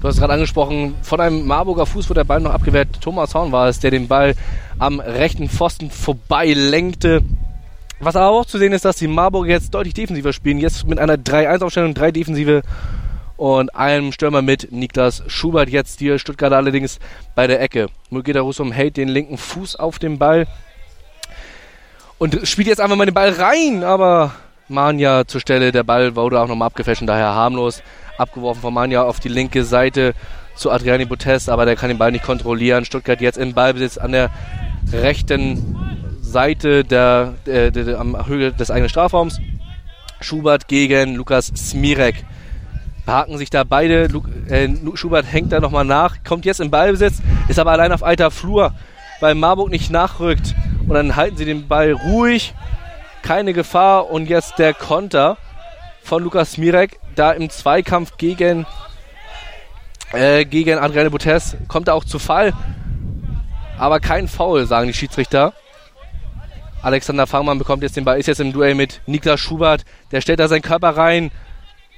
Du hast gerade angesprochen, von einem Marburger Fuß wurde der Ball noch abgewehrt. Thomas Horn war es, der den Ball am rechten Pfosten vorbei lenkte. Was aber auch zu sehen ist, dass die Marburger jetzt deutlich defensiver spielen. Jetzt mit einer 3-1-Aufstellung, drei defensive und einem Stürmer mit Niklas Schubert. Jetzt hier Stuttgart allerdings bei der Ecke. Mulgeda Russum hält den linken Fuß auf den Ball und spielt jetzt einfach mal den Ball rein, aber Manja zur Stelle. Der Ball wurde auch nochmal abgefälscht und daher harmlos. Abgeworfen von Manja auf die linke Seite zu Adriani Botes, aber der kann den Ball nicht kontrollieren. Stuttgart jetzt im Ballbesitz an der rechten Seite der, der, der, der am Höhe des eigenen Strafraums. Schubert gegen Lukas Smirek behaken sich da beide. Luke, äh, Schubert hängt da nochmal nach, kommt jetzt im Ballbesitz, ist aber allein auf alter Flur, weil Marburg nicht nachrückt. Und dann halten sie den Ball ruhig, keine Gefahr. Und jetzt der Konter von Lukas Smirek, da im Zweikampf gegen, äh, gegen Adriane Boutes, kommt er auch zu Fall. Aber kein Foul, sagen die Schiedsrichter. Alexander Fangmann bekommt jetzt den Ball, ist jetzt im Duell mit Niklas Schubert. Der stellt da seinen Körper rein,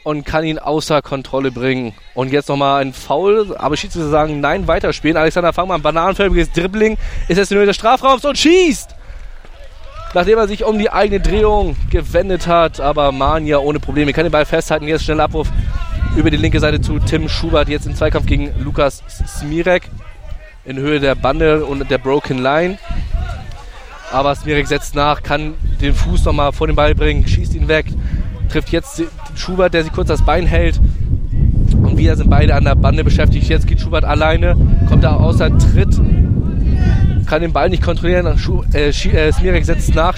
und kann ihn außer Kontrolle bringen. Und jetzt nochmal ein Foul, aber Schiedsrichter sagen, nein, weiterspielen. Alexander Fangmann, bananenförmiges Dribbling, ist jetzt in Höhe des Strafraums und schießt! Nachdem er sich um die eigene Drehung gewendet hat, aber Mania ohne Probleme kann den Ball festhalten. Jetzt schnell Abruf über die linke Seite zu Tim Schubert, jetzt im Zweikampf gegen Lukas Smirek in Höhe der Bande und der Broken Line. Aber Smirek setzt nach, kann den Fuß nochmal vor den Ball bringen, schießt ihn weg, trifft jetzt Schubert, der sich kurz das Bein hält. Und wieder sind beide an der Bande beschäftigt. Jetzt geht Schubert alleine, kommt da außer Tritt, kann den Ball nicht kontrollieren. Schu äh, äh, Smirek setzt nach.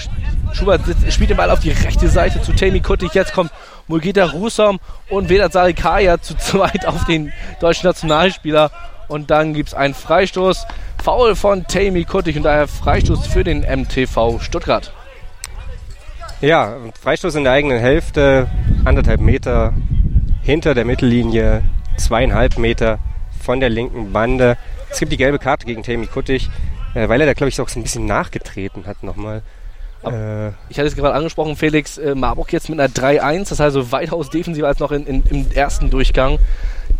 Schubert spielt den Ball auf die rechte Seite zu Tammy Kuttig. Jetzt kommt Mulgita Rusom und Vedat Sarikaya zu zweit auf den deutschen Nationalspieler. Und dann gibt es einen Freistoß. Foul von Tammy Kuttig und daher Freistoß für den MTV Stuttgart. Ja, Freistoß in der eigenen Hälfte, anderthalb Meter hinter der Mittellinie, zweieinhalb Meter von der linken Bande. Es gibt die gelbe Karte gegen Tammy Kuttig, äh, weil er da, glaube ich, auch so ein bisschen nachgetreten hat nochmal. Äh, ich hatte es gerade angesprochen, Felix, äh, Marburg jetzt mit einer 3-1, das heißt also weitaus defensiver als noch in, in, im ersten Durchgang.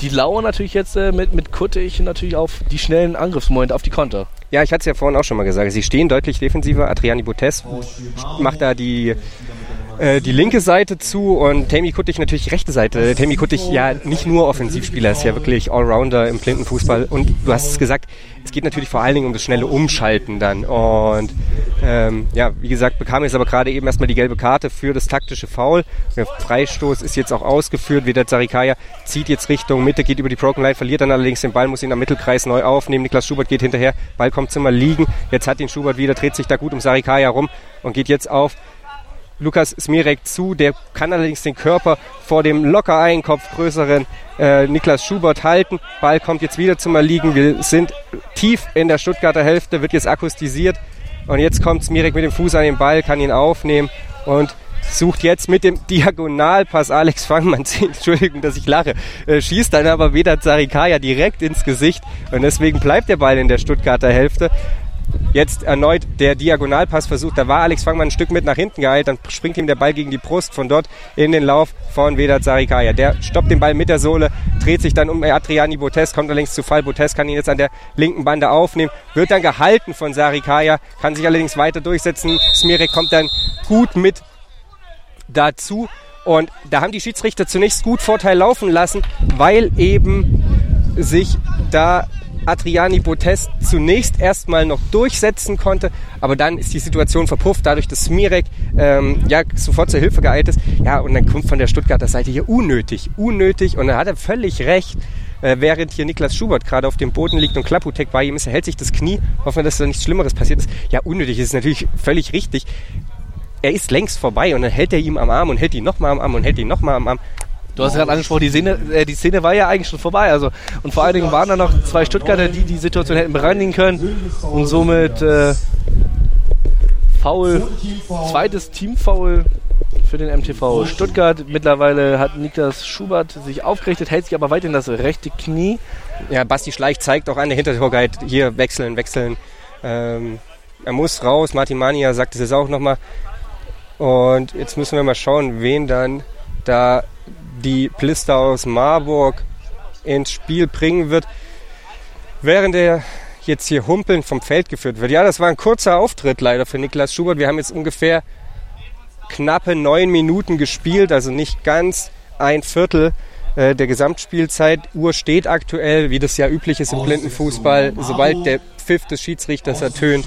Die lauern natürlich jetzt äh, mit, mit Kuttig natürlich auf die schnellen Angriffsmomente, auf die Konter. Ja, ich hatte es ja vorhin auch schon mal gesagt. Sie stehen deutlich defensiver. Adriani Botes macht da die äh, die linke Seite zu und Tammy Kuttig natürlich die rechte Seite. Tammy Kuttig ja nicht nur Offensivspieler, ist ja wirklich Allrounder im Blindenfußball. Und du hast es gesagt, es geht natürlich vor allen Dingen um das schnelle Umschalten dann. Und ähm, ja, wie gesagt, bekam jetzt aber gerade eben erstmal die gelbe Karte für das taktische Foul. Der Freistoß ist jetzt auch ausgeführt. Wieder Zarikaya zieht jetzt Richtung Mitte, geht über die Broken Line, verliert dann allerdings den Ball, muss ihn am Mittelkreis neu aufnehmen. Niklas Schubert geht hinterher, Ball kommt zum Mal liegen. Jetzt hat ihn Schubert wieder, dreht sich da gut um Sarikaya rum und geht jetzt auf Lukas Smirek zu. Der kann allerdings den Körper vor dem locker einen größeren äh, Niklas Schubert halten. Ball kommt jetzt wieder zum Erliegen. Wir sind tief in der Stuttgarter Hälfte, wird jetzt akustisiert. Und jetzt kommt Smirek mit dem Fuß an den Ball, kann ihn aufnehmen und sucht jetzt mit dem Diagonalpass Alex Fangmann, Entschuldigung, dass ich lache, äh, schießt dann aber wieder Zarikaya direkt ins Gesicht und deswegen bleibt der Ball in der Stuttgarter Hälfte. Jetzt erneut der Diagonalpass versucht. Da war Alex Fangmann ein Stück mit nach hinten geeilt. Dann springt ihm der Ball gegen die Brust. Von dort in den Lauf von Vedat Sarikaya. Der stoppt den Ball mit der Sohle, dreht sich dann um Adriani Botes, kommt allerdings zu Fall. Botes kann ihn jetzt an der linken Bande aufnehmen. Wird dann gehalten von Sarikaya, kann sich allerdings weiter durchsetzen. Smirek kommt dann gut mit dazu. Und da haben die Schiedsrichter zunächst gut Vorteil laufen lassen, weil eben sich da Adriani Botes zunächst erstmal noch durchsetzen konnte, aber dann ist die Situation verpufft, dadurch, dass Smirek ähm, ja, sofort zur Hilfe geeilt ist. Ja, und dann kommt von der Stuttgarter Seite hier unnötig, unnötig und da hat er völlig recht. Äh, während hier Niklas Schubert gerade auf dem Boden liegt und Klaputek bei ihm ist, er hält sich das Knie, hoffen wir, dass da nichts Schlimmeres passiert ist. Ja, unnötig ist natürlich völlig richtig er ist längst vorbei und dann hält er ihm am Arm und hält ihn nochmal am Arm und hält ihn nochmal am Arm. Du hast gerade angesprochen, die Szene, äh, die Szene war ja eigentlich schon vorbei. Also, und vor allen Dingen waren da noch zwei Stuttgarter, die die Situation hätten bereinigen können. Und somit äh, Foul, zweites Teamfoul für den MTV Stuttgart. Mittlerweile hat Niklas Schubert sich aufgerichtet, hält sich aber weiterhin das rechte Knie. Ja, Basti Schleich zeigt auch an der Hintertorguide, hier wechseln, wechseln. Ähm, er muss raus. Martin Mania sagt es jetzt auch nochmal. Und jetzt müssen wir mal schauen, wen dann da die Plister aus Marburg ins Spiel bringen wird, während er jetzt hier humpelnd vom Feld geführt wird. Ja, das war ein kurzer Auftritt leider für Niklas Schubert. Wir haben jetzt ungefähr knappe neun Minuten gespielt, also nicht ganz ein Viertel äh, der Gesamtspielzeit. Uhr steht aktuell, wie das ja üblich ist im Blindenfußball. Sobald der Pfiff des Schiedsrichters ertönt,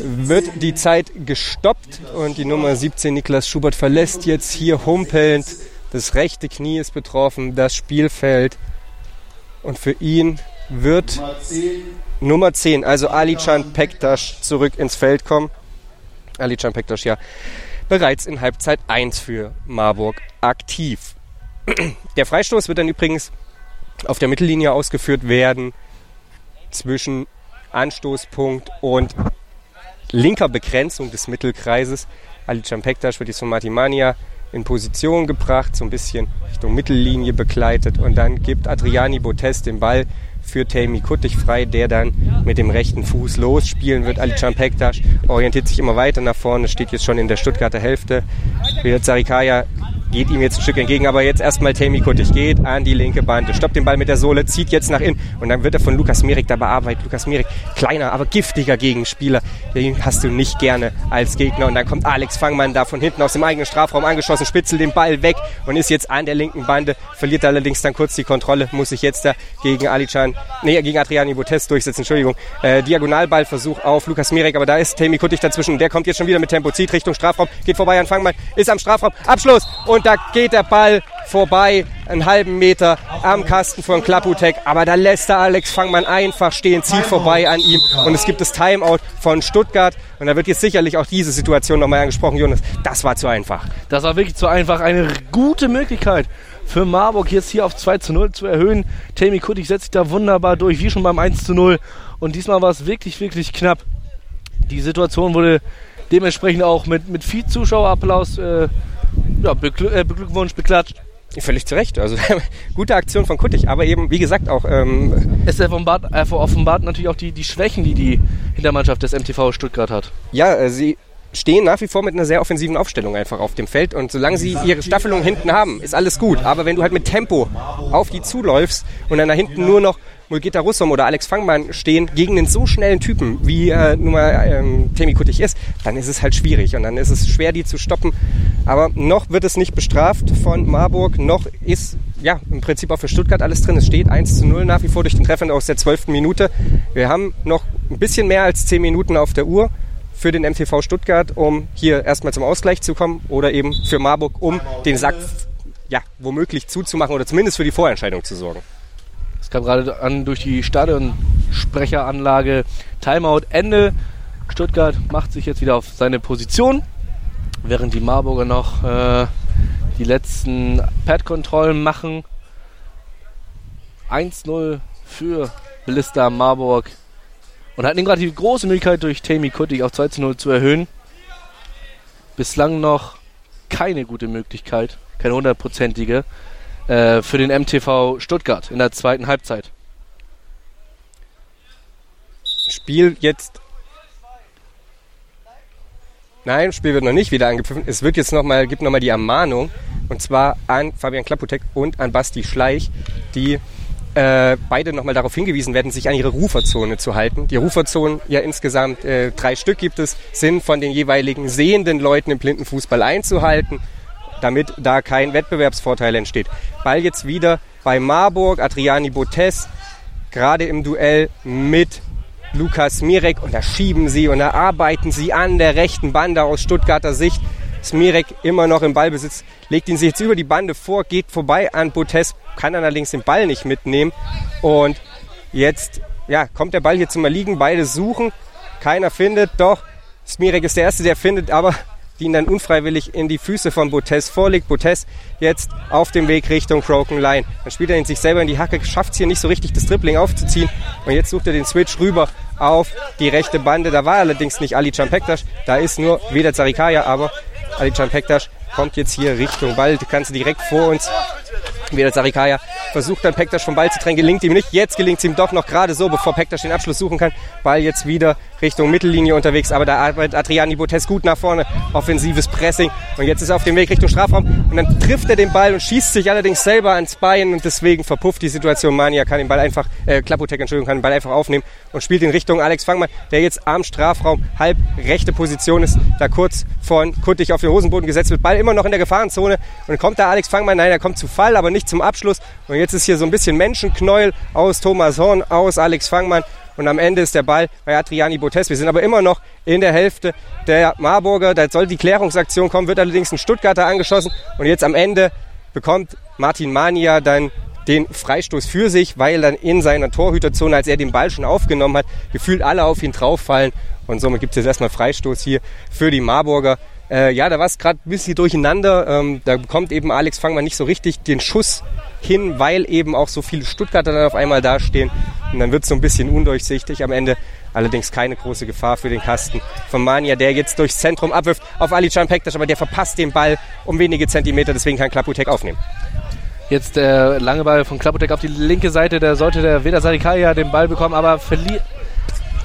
wird die Zeit gestoppt und die Nummer 17 Niklas Schubert verlässt jetzt hier humpelnd das rechte Knie ist betroffen, das Spielfeld. Und für ihn wird Nummer 10, also Alican Pektas, zurück ins Feld kommen. Alican Pektas, ja, bereits in Halbzeit 1 für Marburg aktiv. Der Freistoß wird dann übrigens auf der Mittellinie ausgeführt werden zwischen Anstoßpunkt und linker Begrenzung des Mittelkreises. Ali Pektas wird jetzt von Martimania in Position gebracht, so ein bisschen Richtung Mittellinie begleitet und dann gibt Adriani Botes den Ball für Tammy Kuttig frei, der dann mit dem rechten Fuß losspielen wird. Ali Pektas orientiert sich immer weiter nach vorne, steht jetzt schon in der Stuttgarter Hälfte. Wieder Zarikaya geht ihm jetzt ein Stück entgegen, aber jetzt erstmal Tammy Kuttig geht an die linke Bande, stoppt den Ball mit der Sohle, zieht jetzt nach innen. Und dann wird er von Lukas Mirek da bearbeitet. Lukas Mirek, kleiner, aber giftiger Gegenspieler, den hast du nicht gerne als Gegner. Und dann kommt Alex Fangmann da von hinten aus dem eigenen Strafraum angeschossen, spitzelt den Ball weg und ist jetzt an der linken Bande, verliert allerdings dann kurz die Kontrolle, muss sich jetzt da gegen Alichan, nee, gegen Adriani Botes durchsetzen, Entschuldigung. Äh, Diagonalballversuch auf Lukas Mirek, aber da ist Tammy Kuttig dazwischen. Der kommt jetzt schon wieder mit Tempo, zieht Richtung Strafraum, geht vorbei an Fangmann, ist am Strafraum, Abschluss und da geht der Ball vorbei, einen halben Meter am Kasten von Klaputek, aber da lässt der Alex Fangmann einfach stehen, zieht vorbei an ihm und es gibt das Timeout von Stuttgart und da wird jetzt sicherlich auch diese Situation nochmal angesprochen, Jonas. Das war zu einfach. Das war wirklich zu einfach. Eine gute Möglichkeit für Marburg jetzt hier auf 2 zu 0 zu erhöhen. Tammy Kuttig setzt sich da wunderbar durch, wie schon beim 1 zu 0. Und diesmal war es wirklich, wirklich knapp. Die Situation wurde dementsprechend auch mit, mit viel Zuschauerapplaus äh, ja, beglück, äh, beglückwünscht, beklatscht. Völlig zu Recht. Also gute Aktion von Kuttig, aber eben, wie gesagt, auch. Ähm, es offenbart, äh, offenbart natürlich auch die, die Schwächen, die die Hintermannschaft des MTV Stuttgart hat. Ja, äh, sie stehen nach wie vor mit einer sehr offensiven Aufstellung einfach auf dem Feld. Und solange sie ihre Staffelung hinten haben, ist alles gut. Aber wenn du halt mit Tempo auf die zuläufst und dann da hinten nur noch Mulgita Russom oder Alex Fangmann stehen gegen einen so schnellen Typen, wie äh, nun mal ähm, Temi Kuttig ist, dann ist es halt schwierig und dann ist es schwer, die zu stoppen. Aber noch wird es nicht bestraft von Marburg, noch ist ja im Prinzip auch für Stuttgart alles drin. Es steht 1 zu 0 nach wie vor durch den Treffer aus der 12. Minute. Wir haben noch ein bisschen mehr als 10 Minuten auf der Uhr für den MTV Stuttgart, um hier erstmal zum Ausgleich zu kommen oder eben für Marburg, um den Sack ja, womöglich zuzumachen oder zumindest für die Vorentscheidung zu sorgen. Es kam gerade an durch die Stadionsprecheranlage. Timeout Ende. Stuttgart macht sich jetzt wieder auf seine Position, während die Marburger noch äh, die letzten Pad-Kontrollen machen. 1-0 für Blister Marburg und hatten gerade die große Möglichkeit, durch Tammy Kuttig auf 2 0 zu erhöhen. Bislang noch keine gute Möglichkeit, keine hundertprozentige, äh, für den MTV Stuttgart in der zweiten Halbzeit. Spiel jetzt. Nein, Spiel wird noch nicht wieder angepfiffen. Es wird jetzt noch mal, gibt nochmal die Ermahnung. Und zwar an Fabian Klaputek und an Basti Schleich, die äh, beide nochmal darauf hingewiesen werden, sich an ihre Ruferzone zu halten. Die Ruferzonen, ja insgesamt äh, drei Stück gibt es, sind von den jeweiligen sehenden Leuten im Blindenfußball einzuhalten, damit da kein Wettbewerbsvorteil entsteht. Ball jetzt wieder bei Marburg, Adriani Botes, gerade im Duell mit Lukas Mirek und da schieben sie und da arbeiten sie an der rechten Bande aus Stuttgarter Sicht. Smirek immer noch im Ballbesitz, legt ihn sich jetzt über die Bande vor, geht vorbei an Botes, kann allerdings den Ball nicht mitnehmen. Und jetzt ja, kommt der Ball hier zum Erliegen, beide suchen, keiner findet, doch Smirek ist der Erste, der findet, aber die ihn dann unfreiwillig in die Füße von Botes vorlegt. Botes jetzt auf dem Weg Richtung Broken Line. Dann spielt er ihn sich selber in die Hacke, schafft es hier nicht so richtig, das Dribbling aufzuziehen. Und jetzt sucht er den Switch rüber auf die rechte Bande. Da war allerdings nicht Ali Champektas, da ist nur Veda Zarikaya, aber Alican Pektas kommt jetzt hier Richtung Ball. Du kannst direkt vor uns. Wieder Sarikaya versucht dann Pektas vom Ball zu trennen, gelingt ihm nicht. Jetzt gelingt es ihm doch noch gerade so, bevor Pektas den Abschluss suchen kann. Ball jetzt wieder Richtung Mittellinie unterwegs, aber da arbeitet Adriani Botes gut nach vorne. Offensives Pressing. Und jetzt ist er auf dem Weg Richtung Strafraum. Und dann trifft er den Ball und schießt sich allerdings selber ans Bein. Und deswegen verpufft die Situation. Mania kann den Ball einfach, äh, Klapotek, Entschuldigung, kann den Ball einfach aufnehmen und spielt in Richtung Alex Fangmann, der jetzt am Strafraum halb rechte Position ist, da kurz von Kuttig auf den Hosenboden gesetzt wird. Ball immer noch in der Gefahrenzone. Und dann kommt da Alex Fangmann, nein, er kommt zu Fall, aber nicht zum Abschluss. Und jetzt ist hier so ein bisschen Menschenknäuel aus Thomas Horn, aus Alex Fangmann und am Ende ist der Ball bei Adriani Botes. Wir sind aber immer noch in der Hälfte der Marburger. Da soll die Klärungsaktion kommen, wird allerdings ein Stuttgarter angeschossen. Und jetzt am Ende bekommt Martin Mania dann den Freistoß für sich, weil dann in seiner Torhüterzone, als er den Ball schon aufgenommen hat, gefühlt alle auf ihn drauffallen. Und somit gibt es jetzt erstmal Freistoß hier für die Marburger. Äh, ja, da war es gerade ein bisschen durcheinander. Ähm, da bekommt eben Alex Fangmann nicht so richtig den Schuss hin, weil eben auch so viele Stuttgarter dann auf einmal dastehen. Und dann wird es so ein bisschen undurchsichtig. Am Ende allerdings keine große Gefahr für den Kasten von Mania, der jetzt durchs Zentrum abwirft auf Ali Can Pektas, aber der verpasst den Ball um wenige Zentimeter, deswegen kann Klaputek aufnehmen. Jetzt der lange Ball von Klaputek auf die linke Seite, da sollte der Veda Sarikaya den Ball bekommen, aber verliert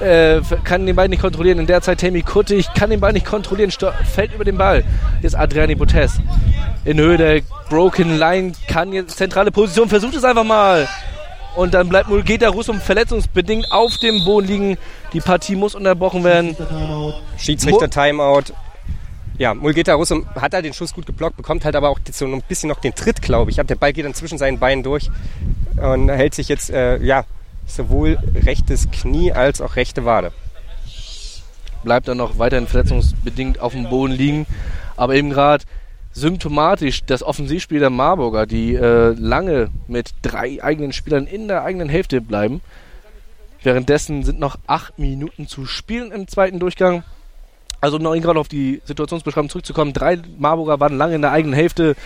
äh, kann den Ball nicht kontrollieren. In der Zeit Tammy Kuttig kann den Ball nicht kontrollieren, fällt über den Ball. Jetzt Adriani Botes in Höhe der Broken Line, kann jetzt zentrale Position, versucht es einfach mal. Und dann bleibt Mulgeta Russum verletzungsbedingt auf dem Boden liegen. Die Partie muss unterbrochen werden. Schiedsrichter Timeout. Ja, Mulgeta Russum hat da den Schuss gut geblockt, bekommt halt aber auch so ein bisschen noch den Tritt, glaube ich. Der Ball geht dann zwischen seinen Beinen durch und hält sich jetzt, äh, ja, sowohl rechtes Knie als auch rechte Wade. Bleibt dann noch weiterhin verletzungsbedingt auf dem Boden liegen. Aber eben gerade symptomatisch das Offensivspiel der Marburger, die äh, lange mit drei eigenen Spielern in der eigenen Hälfte bleiben. Währenddessen sind noch acht Minuten zu spielen im zweiten Durchgang. Also noch gerade auf die Situationsbeschreibung zurückzukommen. Drei Marburger waren lange in der eigenen Hälfte,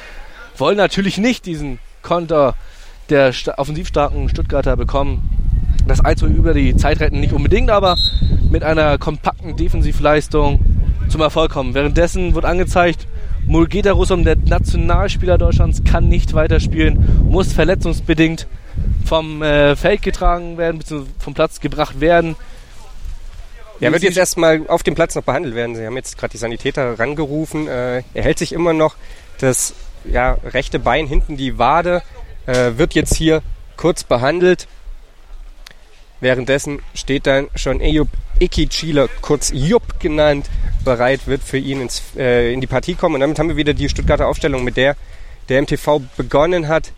wollen natürlich nicht diesen Konter der offensivstarken Stuttgarter bekommen. Das 1 über die Zeit retten nicht unbedingt, aber mit einer kompakten Defensivleistung zum Erfolg kommen. Währenddessen wird angezeigt, Mulgeta Russum, der Nationalspieler Deutschlands, kann nicht weiterspielen, muss verletzungsbedingt vom äh, Feld getragen werden, bzw. vom Platz gebracht werden. Er wird jetzt erstmal auf dem Platz noch behandelt werden. Sie haben jetzt gerade die Sanitäter rangerufen. Äh, er hält sich immer noch das ja, rechte Bein hinten die Wade, äh, wird jetzt hier kurz behandelt. Währenddessen steht dann schon Eyüp Ikichila, kurz Jupp genannt, bereit wird für ihn ins, äh, in die Partie kommen. Und damit haben wir wieder die Stuttgarter Aufstellung, mit der der MTV begonnen hat.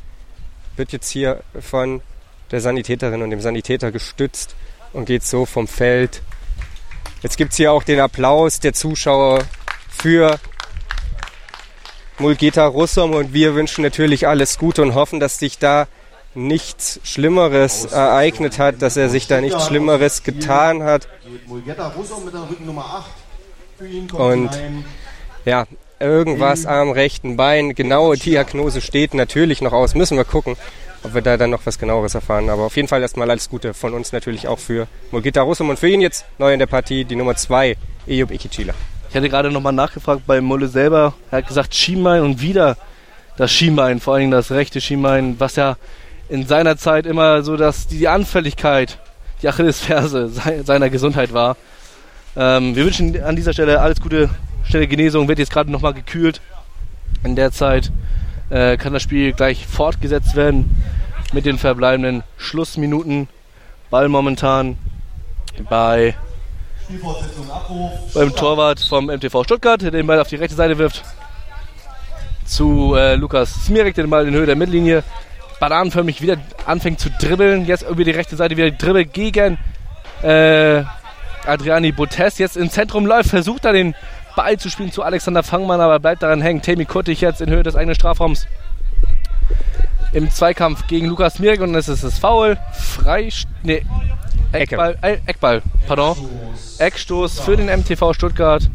Wird jetzt hier von der Sanitäterin und dem Sanitäter gestützt und geht so vom Feld. Jetzt gibt es hier auch den Applaus der Zuschauer für Mulgeta Russum und wir wünschen natürlich alles Gute und hoffen, dass sich da nichts Schlimmeres ereignet hat, dass er sich da nichts Schlimmeres getan hat. Und ja, irgendwas am rechten Bein, genaue Diagnose steht natürlich noch aus. Müssen wir gucken, ob wir da dann noch was genaueres erfahren. Aber auf jeden Fall erstmal alles Gute von uns natürlich auch für Mulgita Russum und für ihn jetzt neu in der Partie die Nummer 2, Eyüp Ikichila. Ich hatte gerade nochmal nachgefragt bei Mulle selber. Er hat gesagt Schienbein und wieder das Schienbein, vor allem das rechte Schienbein, was ja in seiner Zeit immer so, dass die Anfälligkeit, die Achillesferse seiner Gesundheit war. Ähm, wir wünschen an dieser Stelle alles Gute, schnelle Genesung, wird jetzt gerade nochmal gekühlt. In der Zeit äh, kann das Spiel gleich fortgesetzt werden mit den verbleibenden Schlussminuten. Ball momentan bei beim Torwart vom MTV Stuttgart, der den Ball auf die rechte Seite wirft. Zu äh, Lukas Smirek, der den Ball in Höhe der Mittellinie bananenförmig wieder anfängt zu dribbeln. Jetzt über die rechte Seite wieder Dribbel gegen äh, Adriani Botes. Jetzt im Zentrum läuft, versucht er den Ball zu spielen zu Alexander Fangmann, aber bleibt daran hängen. Temi Kuttig jetzt in Höhe des eigenen Strafraums. Im Zweikampf gegen Lukas Mirk und es ist das Foul. Frei. Nee. Eckball, äh, Eckball, pardon. Eckstoß für den MTV Stuttgart.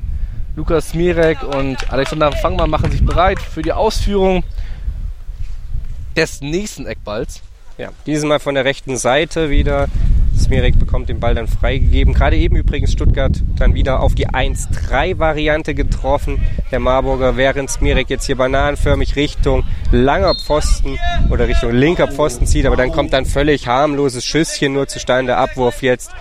Lukas Mirek und Alexander Fangmann machen sich bereit für die Ausführung des nächsten Eckballs. Ja, dieses Mal von der rechten Seite wieder. Smirek bekommt den Ball dann freigegeben. Gerade eben übrigens Stuttgart dann wieder auf die 1-3-Variante getroffen. Der Marburger, während Smirek jetzt hier bananenförmig Richtung langer Pfosten oder Richtung linker Pfosten zieht. Aber dann kommt dann völlig harmloses Schüsschen nur zustande. Abwurf jetzt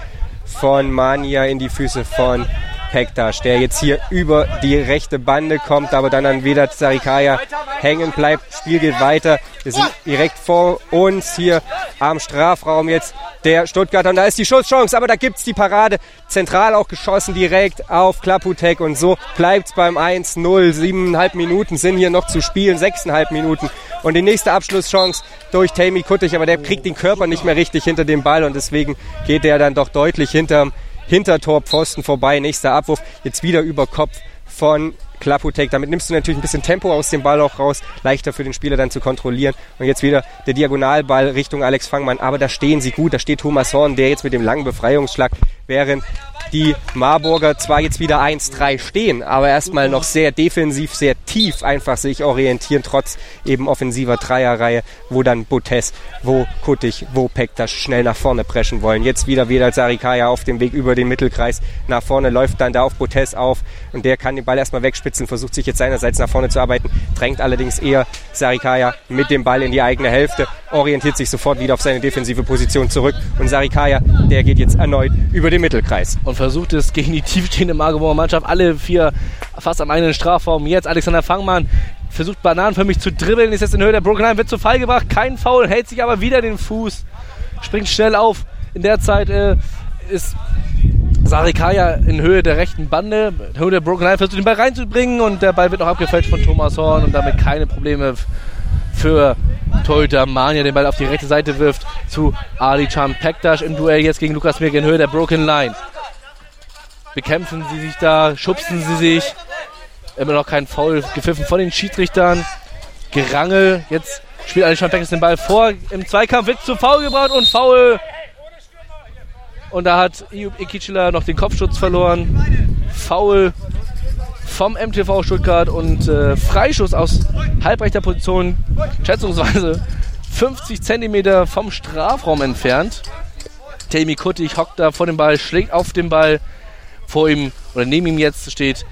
von Mania in die Füße von Pektas, der jetzt hier über die rechte Bande kommt, aber dann an Vedat Sarikaya hängen bleibt. Spiel geht weiter. Wir sind direkt vor uns hier am Strafraum jetzt der Stuttgarter. Und da ist die Schusschance, aber da gibt es die Parade. Zentral auch geschossen direkt auf Klaputek. Und so bleibt es beim 1-0. Siebeneinhalb Minuten sind hier noch zu spielen, sechseinhalb Minuten. Und die nächste Abschlusschance durch Tammy Kuttig, aber der kriegt den Körper nicht mehr richtig hinter dem Ball und deswegen geht der dann doch deutlich hinterm Hintertorpfosten vorbei. Nächster Abwurf. Jetzt wieder über Kopf von Klaputek. Damit nimmst du natürlich ein bisschen Tempo aus dem Ball auch raus. Leichter für den Spieler dann zu kontrollieren. Und jetzt wieder der Diagonalball Richtung Alex Fangmann. Aber da stehen sie gut. Da steht Thomas Horn, der jetzt mit dem langen Befreiungsschlag, während die Marburger zwar jetzt wieder 1-3 stehen, aber erstmal noch sehr defensiv, sehr tief einfach sich orientieren, trotz eben offensiver Dreierreihe, wo dann Botes, wo Kuttig, wo Pektas schnell nach vorne preschen wollen. Jetzt wieder wieder Sarikaya auf dem Weg über den Mittelkreis nach vorne, läuft dann da auf Botes auf und der kann den Ball erstmal wegspitzen, versucht sich jetzt seinerseits nach vorne zu arbeiten, drängt allerdings eher Sarikaya mit dem Ball in die eigene Hälfte, orientiert sich sofort wieder auf seine defensive Position zurück und Sarikaya, der geht jetzt erneut über den den Mittelkreis. Und versucht es gegen die tiefstehende Magdeburger Mannschaft. Alle vier fast am eigenen Strafraum. Jetzt Alexander Fangmann versucht Bananen für mich zu dribbeln. Ist jetzt in Höhe der Broken Line, wird zu Fall gebracht. Kein Foul, hält sich aber wieder den Fuß. Springt schnell auf. In der Zeit äh, ist Sarikaya in Höhe der rechten Bande, in Höhe der Broken Line, versucht den Ball reinzubringen und der Ball wird noch abgefälscht von Thomas Horn und damit keine Probleme für Torhüter Mania den Ball auf die rechte Seite wirft zu Ali Chan Pektas im Duell jetzt gegen Lukas Mirk in Höhe der Broken Line. Bekämpfen sie sich da, schubsen sie sich. Immer noch kein Foul gepfiffen von den Schiedsrichtern. Gerangel. Jetzt spielt Ali Chan Pektas den Ball vor. Im Zweikampf wird zu Foul gebracht und Foul. Und da hat Iub Ikichila noch den Kopfschutz verloren. Foul vom MTV Stuttgart und äh, Freischuss aus halbrechter Position, schätzungsweise 50 Zentimeter vom Strafraum entfernt. Tammy Kuttig hockt da vor dem Ball, schlägt auf den Ball. Vor ihm oder neben ihm jetzt steht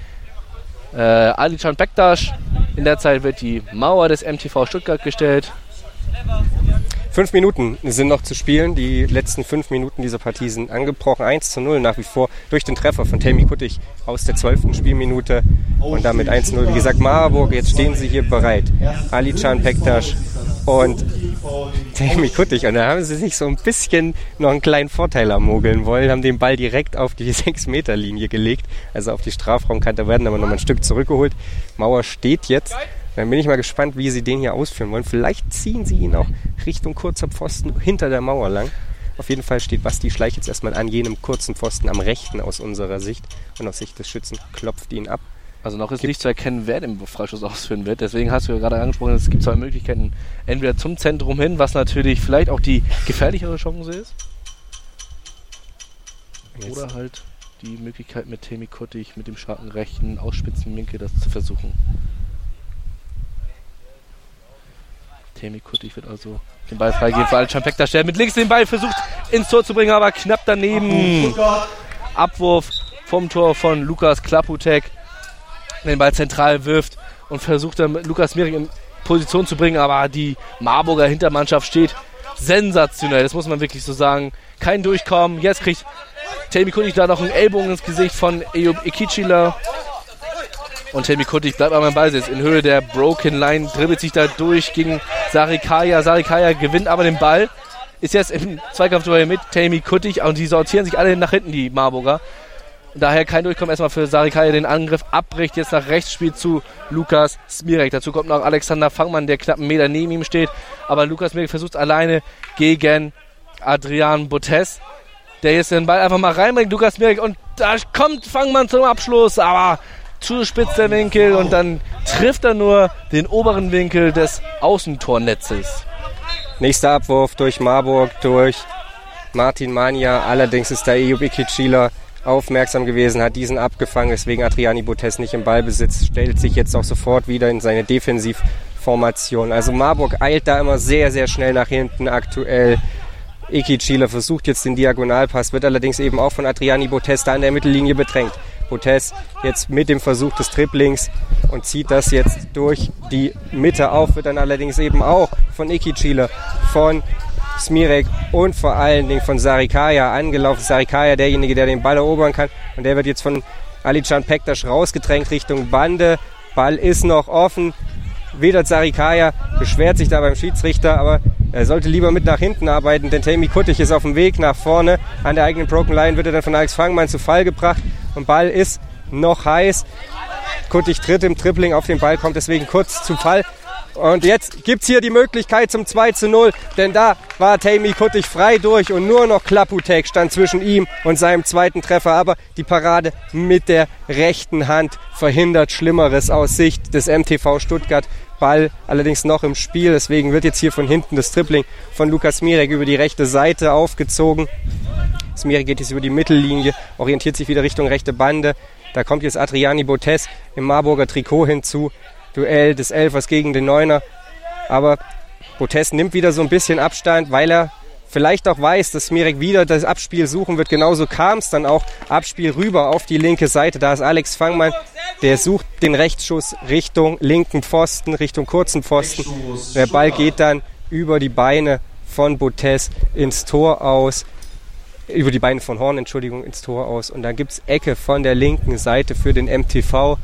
äh, Alican Bektasch. In der Zeit wird die Mauer des MTV Stuttgart gestellt. Fünf Minuten sind noch zu spielen. Die letzten fünf Minuten dieser Partie sind angebrochen. 1 zu 0 nach wie vor durch den Treffer von Tammy Kuttig aus der zwölften Spielminute. Und damit 1 zu 0. Wie gesagt, Marburg, jetzt stehen sie hier bereit. Ali Can Pektas und Tammy Kuttig. Und da haben sie sich so ein bisschen noch einen kleinen Vorteil ermogeln wollen, haben den Ball direkt auf die 6-Meter-Linie gelegt, also auf die Strafraumkante, werden aber noch mal ein Stück zurückgeholt. Mauer steht jetzt. Dann bin ich mal gespannt, wie sie den hier ausführen wollen. Vielleicht ziehen sie ihn auch Richtung kurzer Pfosten hinter der Mauer lang. Auf jeden Fall steht Basti Schleich jetzt erstmal an jenem kurzen Pfosten am rechten aus unserer Sicht. Und aus Sicht des Schützen klopft ihn ab. Also noch ist Gibt nicht zu erkennen, wer den Freischuss ausführen wird. Deswegen hast du ja gerade angesprochen, es gibt zwei Möglichkeiten. Entweder zum Zentrum hin, was natürlich vielleicht auch die gefährlichere Chance ist. Oder halt die Möglichkeit mit Temi Kuttig mit dem starken rechten ausspitzen Winkel das zu versuchen. Temi Kuttig wird also den Ball freigeben für Alcan Pekta. Der mit links den Ball versucht ins Tor zu bringen, aber knapp daneben. Abwurf vom Tor von Lukas Klaputek. Den Ball zentral wirft und versucht dann Lukas Mirik in Position zu bringen, aber die Marburger Hintermannschaft steht sensationell. Das muss man wirklich so sagen. Kein Durchkommen. Jetzt kriegt Temi Kuttig da noch einen Ellbogen ins Gesicht von Eyub Ikichila. Und Tammy Kuttig bleibt aber im Ballsitz. In Höhe der Broken Line dribbelt sich da durch gegen Sarikaya. Sarikaya gewinnt aber den Ball. Ist jetzt im Zweikampfduell mit Tammy Kuttig und die sortieren sich alle nach hinten, die Marburger. Daher kein Durchkommen erstmal für Sarikaya den Angriff. Abbricht jetzt nach rechts, spielt zu Lukas Smirek. Dazu kommt noch Alexander Fangmann, der knapp einen Meter neben ihm steht. Aber Lukas Smirek versucht alleine gegen Adrian Botes. Der jetzt den Ball einfach mal reinbringt. Lukas Smirek und da kommt Fangmann zum Abschluss. Aber zu spitz der Winkel und dann trifft er nur den oberen Winkel des Außentornetzes. Nächster Abwurf durch Marburg, durch Martin Mania. Allerdings ist da Eyub Ikicila aufmerksam gewesen, hat diesen abgefangen, weswegen Adriani Botes nicht im Ballbesitz, stellt sich jetzt auch sofort wieder in seine Defensivformation. Also Marburg eilt da immer sehr, sehr schnell nach hinten aktuell. Eki Chila versucht jetzt den Diagonalpass, wird allerdings eben auch von Adriani Botes da an der Mittellinie bedrängt. Botes jetzt mit dem Versuch des Triplings und zieht das jetzt durch die Mitte auf, wird dann allerdings eben auch von Eki Chila, von Smirek und vor allen Dingen von Sarikaya angelaufen. Sarikaya, derjenige, der den Ball erobern kann. Und der wird jetzt von Alican Pektas rausgedrängt Richtung Bande. Ball ist noch offen. Wedert Sarikaya beschwert sich da beim Schiedsrichter, aber er sollte lieber mit nach hinten arbeiten, denn Tammy Kuttig ist auf dem Weg nach vorne. An der eigenen Broken Line wird er dann von Alex Fangmann zu Fall gebracht und Ball ist noch heiß. Kuttig tritt im Tripling auf den Ball, kommt deswegen kurz zu Fall. Und jetzt gibt es hier die Möglichkeit zum 2 zu 0, denn da war Tammy Kuttig frei durch und nur noch Klaputek stand zwischen ihm und seinem zweiten Treffer. Aber die Parade mit der rechten Hand verhindert Schlimmeres aus Sicht des MTV Stuttgart. Ball allerdings noch im Spiel, deswegen wird jetzt hier von hinten das Tripling von Lukas Mirek über die rechte Seite aufgezogen. Smirek geht jetzt über die Mittellinie, orientiert sich wieder Richtung rechte Bande. Da kommt jetzt Adriani Botes im Marburger Trikot hinzu. Duell des Elfers gegen den Neuner. Aber Botes nimmt wieder so ein bisschen Abstand, weil er vielleicht auch weiß, dass Smirek wieder das Abspiel suchen wird. Genauso kam es dann auch. Abspiel rüber auf die linke Seite. Da ist Alex Fangmann. Der sucht den Rechtsschuss Richtung linken Pfosten, Richtung kurzen Pfosten. Der Ball geht dann über die Beine von Botes ins Tor aus. über die Beine von Horn, Entschuldigung, ins Tor aus. Und dann gibt es Ecke von der linken Seite für den MTV.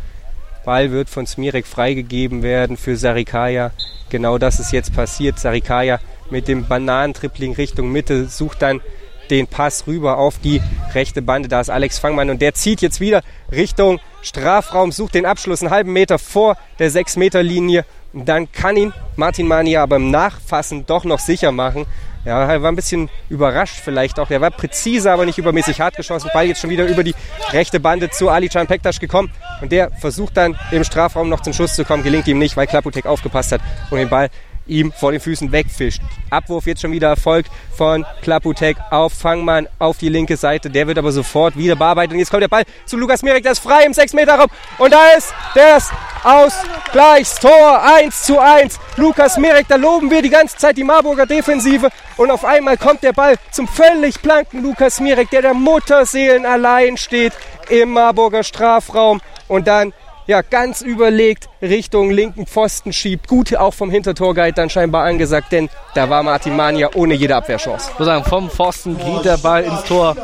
Ball wird von Smirek freigegeben werden für Sarikaya. Genau das ist jetzt passiert. Sarikaya mit dem Bananentripling Richtung Mitte sucht dann den Pass rüber auf die rechte Bande. Da ist Alex Fangmann und der zieht jetzt wieder Richtung Strafraum, sucht den Abschluss einen halben Meter vor der 6-Meter-Linie. Dann kann ihn Martin Mania aber im Nachfassen doch noch sicher machen. Ja, er war ein bisschen überrascht vielleicht auch. Er war präzise, aber nicht übermäßig hart geschossen. Ball jetzt schon wieder über die rechte Bande zu Ali Can Pektas gekommen. Und der versucht dann im Strafraum noch zum Schuss zu kommen. Gelingt ihm nicht, weil Klaputek aufgepasst hat und den Ball ihm vor den Füßen wegfischt. Abwurf jetzt schon wieder erfolgt von Klaputek auf Fangmann auf die linke Seite. Der wird aber sofort wieder bearbeitet. Und jetzt kommt der Ball zu Lukas Mirek, der ist frei im 6-Meter-Raum. Und da ist das Ausgleichstor 1 zu 1. Lukas Mirek, da loben wir die ganze Zeit die Marburger Defensive. Und auf einmal kommt der Ball zum völlig blanken Lukas Mirek, der der Mutterseelen allein steht im Marburger Strafraum. Und dann ja, ganz überlegt Richtung linken Pfosten schiebt. Gut auch vom Hintertorguide dann scheinbar angesagt, denn da war Martin Mania ohne jede Abwehrchance. Ich muss sagen, vom Pfosten geht der Ball ins Tor.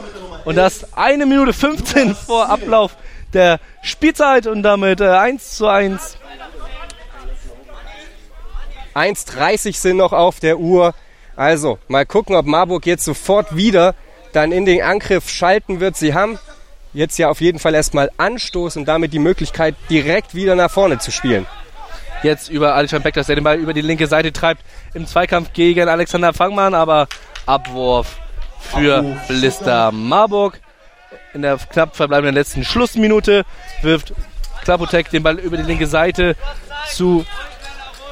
Und das eine Minute 15 vor Ablauf der Spielzeit und damit äh, 1 zu 1. 1,30 sind noch auf der Uhr. Also, mal gucken, ob Marburg jetzt sofort wieder dann in den Angriff schalten wird. Sie haben jetzt ja auf jeden Fall erstmal Anstoß und damit die Möglichkeit, direkt wieder nach vorne zu spielen. Jetzt über Alexander Beckers, der den Ball über die linke Seite treibt im Zweikampf gegen Alexander Fangmann, aber Abwurf für Blister Marburg. In der knapp verbleibenden letzten Schlussminute wirft Klapotek den Ball über die linke Seite zu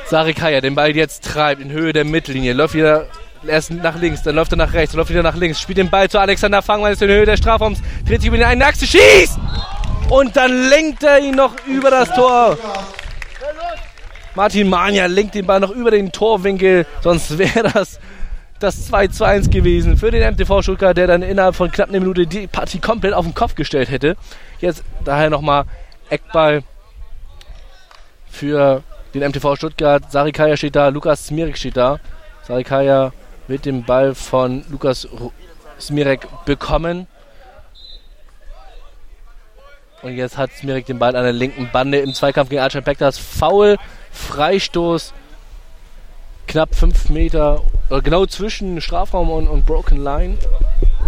Sarikaya. Den Ball jetzt treibt in Höhe der Mittellinie. Läuft wieder erst nach links, dann läuft er nach rechts, läuft wieder nach links, spielt den Ball zu Alexander Fangmann, ist in Höhe der Strafraums, dreht sich über den einen Achse, schießt! Und dann lenkt er ihn noch über das Tor. Martin Mania lenkt den Ball noch über den Torwinkel, sonst wäre das das 2 zu 1 gewesen für den MTV Stuttgart, der dann innerhalb von knapp einer Minute die Partie komplett auf den Kopf gestellt hätte. Jetzt daher nochmal Eckball für den MTV Stuttgart. Sarikaya steht da, Lukas Smirik steht da. Sarikaya mit dem Ball von Lukas Smirek bekommen. Und jetzt hat Smirek den Ball an der linken Bande im Zweikampf gegen Archie Pektas. Foul, Freistoß, knapp 5 Meter, genau zwischen Strafraum und, und Broken Line.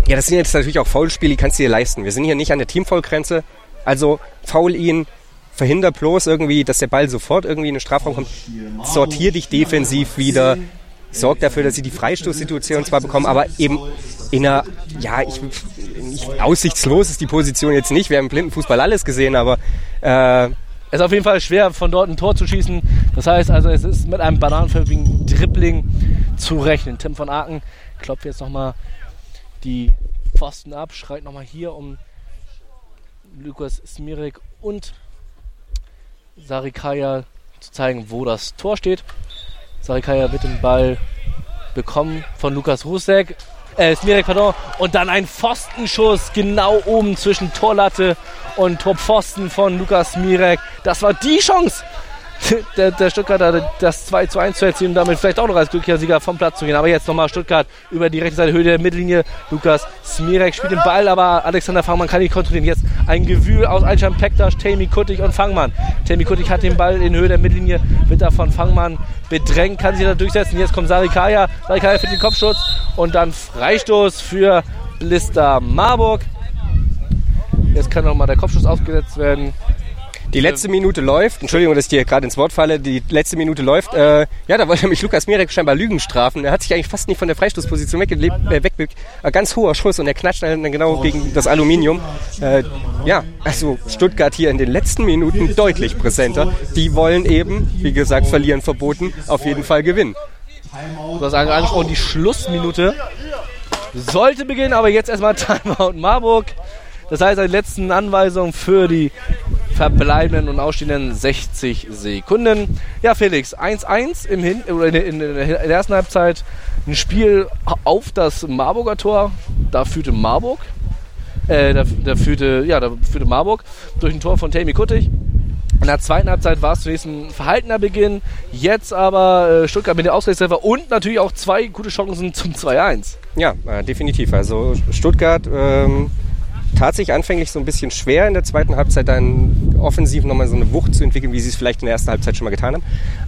Ja, das sind jetzt natürlich auch Foulspiele, die kannst du dir leisten. Wir sind hier nicht an der Teamfoulgrenze. Also faul ihn, verhinder bloß irgendwie, dass der Ball sofort irgendwie in den Strafraum kommt. Sortier dich defensiv wieder sorgt dafür, dass sie die Freistoßsituation zwar bekommen, aber eben in einer, ja, ich, nicht, aussichtslos ist die Position jetzt nicht. Wir haben im Blindenfußball alles gesehen, aber äh, es ist auf jeden Fall schwer, von dort ein Tor zu schießen. Das heißt also, es ist mit einem bananenförmigen Dribbling zu rechnen. Tim von Aken klopft jetzt nochmal die Pfosten ab, schreit nochmal hier um Lukas Smirek und Sarikaya zu zeigen, wo das Tor steht. Sarikaya wird den Ball bekommen von Lukas Rusek. Äh, Smirek, pardon. Und dann ein Pfostenschuss genau oben zwischen Torlatte und Torpfosten von Lukas Smirek. Das war die Chance der, der Stuttgarter das 2 zu 1 zu erzielen und damit vielleicht auch noch als glücklicher Sieger vom Platz zu gehen. Aber jetzt nochmal Stuttgart über die rechte Seite, Höhe der Mittellinie. Lukas Smirek spielt den Ball, aber Alexander Fangmann kann nicht kontrollieren. Jetzt ein Gewühl aus Einstein Pektas, Tammy Kuttig und Fangmann. Tammy Kuttig hat den Ball in Höhe der Mittellinie, wird da von Fangmann bedrängt, kann sich da durchsetzen. Jetzt kommt Sarikaya. Sarikaya für den Kopfschutz und dann Freistoß für Blister Marburg. Jetzt kann nochmal der Kopfschuss aufgesetzt werden. Die letzte Minute läuft. Entschuldigung, dass ich dir gerade ins Wort falle. Die letzte Minute läuft. Äh, ja, da wollte mich Lukas Mirek scheinbar Lügen strafen. Er hat sich eigentlich fast nicht von der Freistoßposition. Äh, weg, äh, ganz hoher Schuss und er knatscht dann genau gegen das Aluminium. Äh, ja, also Stuttgart hier in den letzten Minuten deutlich präsenter. Die wollen eben, wie gesagt, verlieren verboten, auf jeden Fall gewinnen. Du hast angesprochen, die Schlussminute sollte beginnen, aber jetzt erstmal Timeout Marburg. Das heißt, die letzten Anweisungen für die verbleibenden und ausstehenden 60 Sekunden. Ja, Felix, 1-1 im Hin oder in, in, in, der ersten Halbzeit ein Spiel auf das Marburger Tor. Da führte Marburg. Äh, da, da, führte, ja, da führte Marburg durch ein Tor von Tammy Kuttig. In der zweiten Halbzeit war es zunächst ein verhaltener Beginn, jetzt aber äh, Stuttgart mit dem Ausgleichstreffer und natürlich auch zwei gute Chancen zum 2-1. Ja, äh, definitiv. Also Stuttgart ähm, tat sich anfänglich so ein bisschen schwer in der zweiten Halbzeit dann offensiv nochmal so eine Wucht zu entwickeln, wie sie es vielleicht in der ersten Halbzeit schon mal getan haben.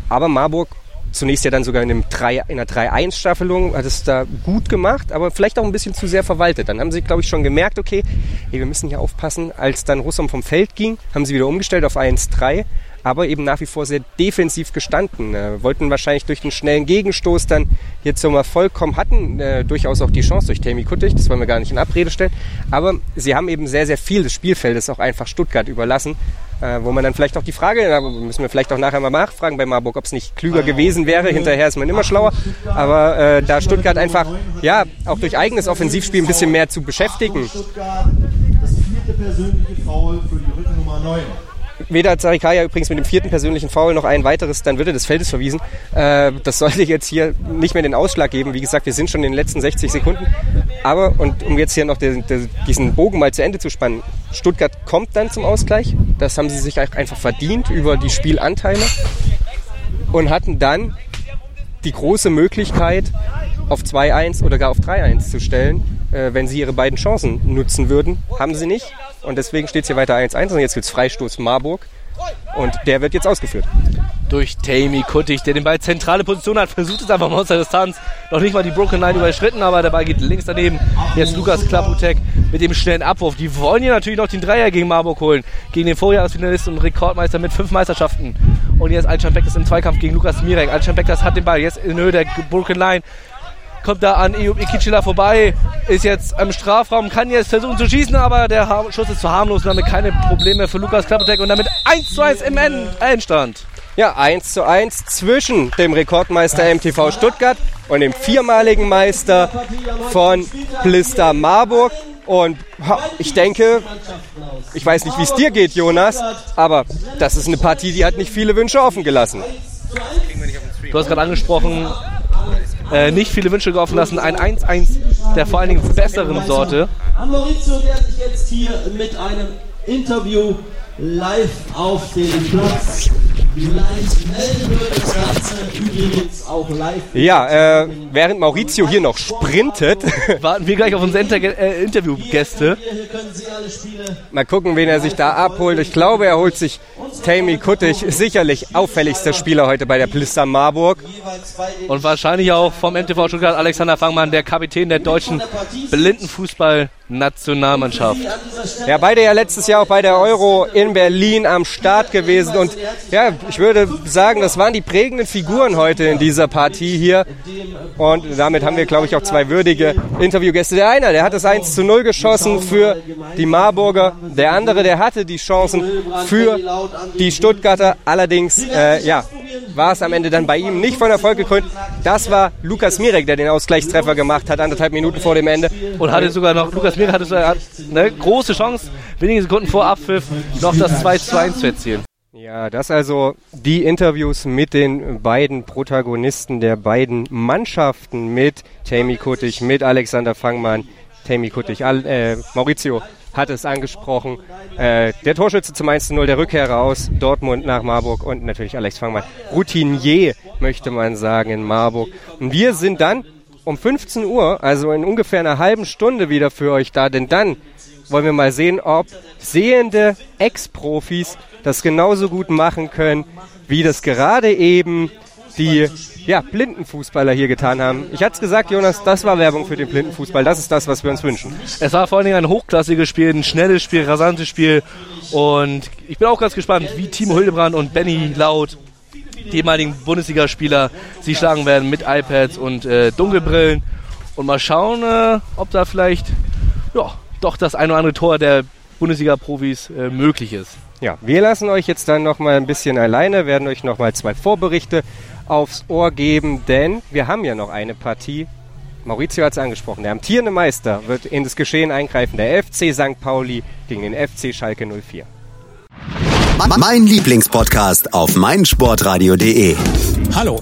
Aber Marburg zunächst ja dann sogar in, einem 3, in einer 3-1-Staffelung, hat es da gut gemacht, aber vielleicht auch ein bisschen zu sehr verwaltet. Dann haben sie, glaube ich, schon gemerkt, okay, ey, wir müssen hier aufpassen. Als dann Russum vom Feld ging, haben sie wieder umgestellt auf 1-3 aber eben nach wie vor sehr defensiv gestanden. Äh, wollten wahrscheinlich durch den schnellen Gegenstoß dann hier zum Erfolg kommen, hatten äh, durchaus auch die Chance durch Tammy Kuttig, das wollen wir gar nicht in Abrede stellen. Aber sie haben eben sehr, sehr viel des Spielfeldes auch einfach Stuttgart überlassen. Äh, wo man dann vielleicht auch die Frage, da müssen wir vielleicht auch nachher mal nachfragen bei Marburg, ob es nicht klüger gewesen wäre. Hinterher ist man immer schlauer. Aber äh, da Stuttgart einfach, ja, auch durch eigenes Offensivspiel ein bisschen mehr zu beschäftigen. Das vierte persönliche Foul für die Rückennummer 9 weder Zarikaya übrigens mit dem vierten persönlichen Foul noch ein weiteres, dann wird er des Feldes verwiesen. Äh, das sollte jetzt hier nicht mehr den Ausschlag geben. Wie gesagt, wir sind schon in den letzten 60 Sekunden. Aber, und um jetzt hier noch den, den, diesen Bogen mal zu Ende zu spannen, Stuttgart kommt dann zum Ausgleich. Das haben sie sich einfach verdient über die Spielanteile und hatten dann die große Möglichkeit, auf 2-1 oder gar auf 3-1 zu stellen, äh, wenn sie ihre beiden Chancen nutzen würden. Haben sie nicht. Und deswegen steht es hier weiter 1-1 und jetzt gibt es Freistoß Marburg. Und der wird jetzt ausgeführt. Durch Tammy Kuttig, der den Ball zentrale Position hat, versucht es einfach mal aus der Distanz. Noch nicht mal die Broken Line überschritten, aber der Ball geht links daneben. Jetzt Lukas Klaputek mit dem schnellen Abwurf. Die wollen hier natürlich noch den Dreier gegen Marburg holen. Gegen den Vorjahresfinalisten und Rekordmeister mit fünf Meisterschaften. Und jetzt Alcan Beck ist im Zweikampf gegen Lukas Mirek. Alcan Beck hat den Ball jetzt in Höhe der Broken Line kommt da an Eub Ikichila vorbei, ist jetzt im Strafraum, kann jetzt versuchen zu schießen, aber der Schuss ist zu harmlos und damit keine Probleme für Lukas Klapotek und damit 1 zu 1 im Endstand. Ja, 1 zu 1 zwischen dem Rekordmeister MTV Stuttgart und dem viermaligen Meister von Blister Marburg. Und ich denke, ich weiß nicht, wie es dir geht, Jonas, aber das ist eine Partie, die hat nicht viele Wünsche offen gelassen. Du hast gerade angesprochen, äh, nicht viele Wünsche geoffen lassen. Ein 1-1 der vor allen Dingen besseren Sorte. An Maurizio, der sich jetzt hier mit einem Interview live auf den Platz ja, äh, während Maurizio hier noch sprintet, warten wir gleich auf unsere Inter äh, Interviewgäste. Mal gucken, wen er sich da abholt. Ich glaube, er holt sich Tammy Kuttig, sicherlich auffälligster Spieler heute bei der Plister Marburg. Und wahrscheinlich auch vom MTV Stuttgart Alexander Fangmann, der Kapitän der deutschen Blindenfußball-Nationalmannschaft. Ja, beide ja letztes Jahr auch bei der Euro in Berlin am Start gewesen und ja, ich würde sagen, das waren die prägenden Figuren heute in dieser Partie hier. Und damit haben wir, glaube ich, auch zwei würdige Interviewgäste. Der eine, der hat das 1 zu 0 geschossen für die Marburger. Der andere, der hatte die Chancen für die Stuttgarter. Allerdings, äh, ja, war es am Ende dann bei ihm nicht von Erfolg gekrönt. Das war Lukas Mirek, der den Ausgleichstreffer gemacht hat, anderthalb Minuten vor dem Ende. Und hatte sogar noch, Lukas Mirek hatte eine große Chance, wenige Sekunden vor Abpfiff, noch das 2 zu 1 zu erzielen. Ja, das also die Interviews mit den beiden Protagonisten der beiden Mannschaften, mit Tammy Kuttig, mit Alexander Fangmann. Tammy Kuttig, äh, Maurizio hat es angesprochen. Äh, der Torschütze zum 1-0, der Rückkehrer aus Dortmund nach Marburg und natürlich Alex Fangmann. Routinier, möchte man sagen, in Marburg. Und wir sind dann um 15 Uhr, also in ungefähr einer halben Stunde wieder für euch da, denn dann wollen wir mal sehen, ob sehende Ex-Profis das genauso gut machen können, wie das gerade eben die ja, Blindenfußballer hier getan haben. Ich hatte es gesagt, Jonas, das war Werbung für den Blindenfußball. Das ist das, was wir uns wünschen. Es war vor allen Dingen ein hochklassiges Spiel, ein schnelles Spiel, rasantes Spiel. Und ich bin auch ganz gespannt, wie Timo Hildebrand und Benny Laut, die ehemaligen Bundesligaspieler, sie schlagen werden mit iPads und äh, Dunkelbrillen. Und mal schauen, äh, ob da vielleicht ja, doch das ein oder andere Tor der Bundesliga-Profis äh, möglich ist. Ja, wir lassen euch jetzt dann noch mal ein bisschen alleine, werden euch noch mal zwei Vorberichte aufs Ohr geben, denn wir haben ja noch eine Partie. Maurizio hat es angesprochen. Der amtierende Meister wird in das Geschehen eingreifen. Der FC St. Pauli gegen den FC Schalke 04. Mein Lieblingspodcast auf meinsportradio.de. Hallo.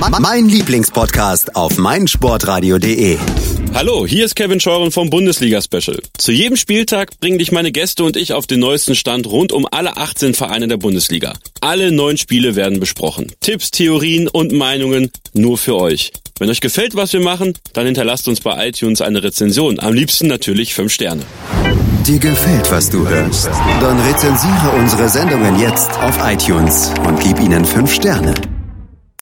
Mein Lieblingspodcast auf meinsportradio.de. Hallo, hier ist Kevin Scheuren vom Bundesliga Special. Zu jedem Spieltag bringen dich meine Gäste und ich auf den neuesten Stand rund um alle 18 Vereine der Bundesliga. Alle neun Spiele werden besprochen. Tipps, Theorien und Meinungen nur für euch. Wenn euch gefällt, was wir machen, dann hinterlasst uns bei iTunes eine Rezension. Am liebsten natürlich fünf Sterne. Dir gefällt, was du hörst? Dann rezensiere unsere Sendungen jetzt auf iTunes und gib ihnen fünf Sterne.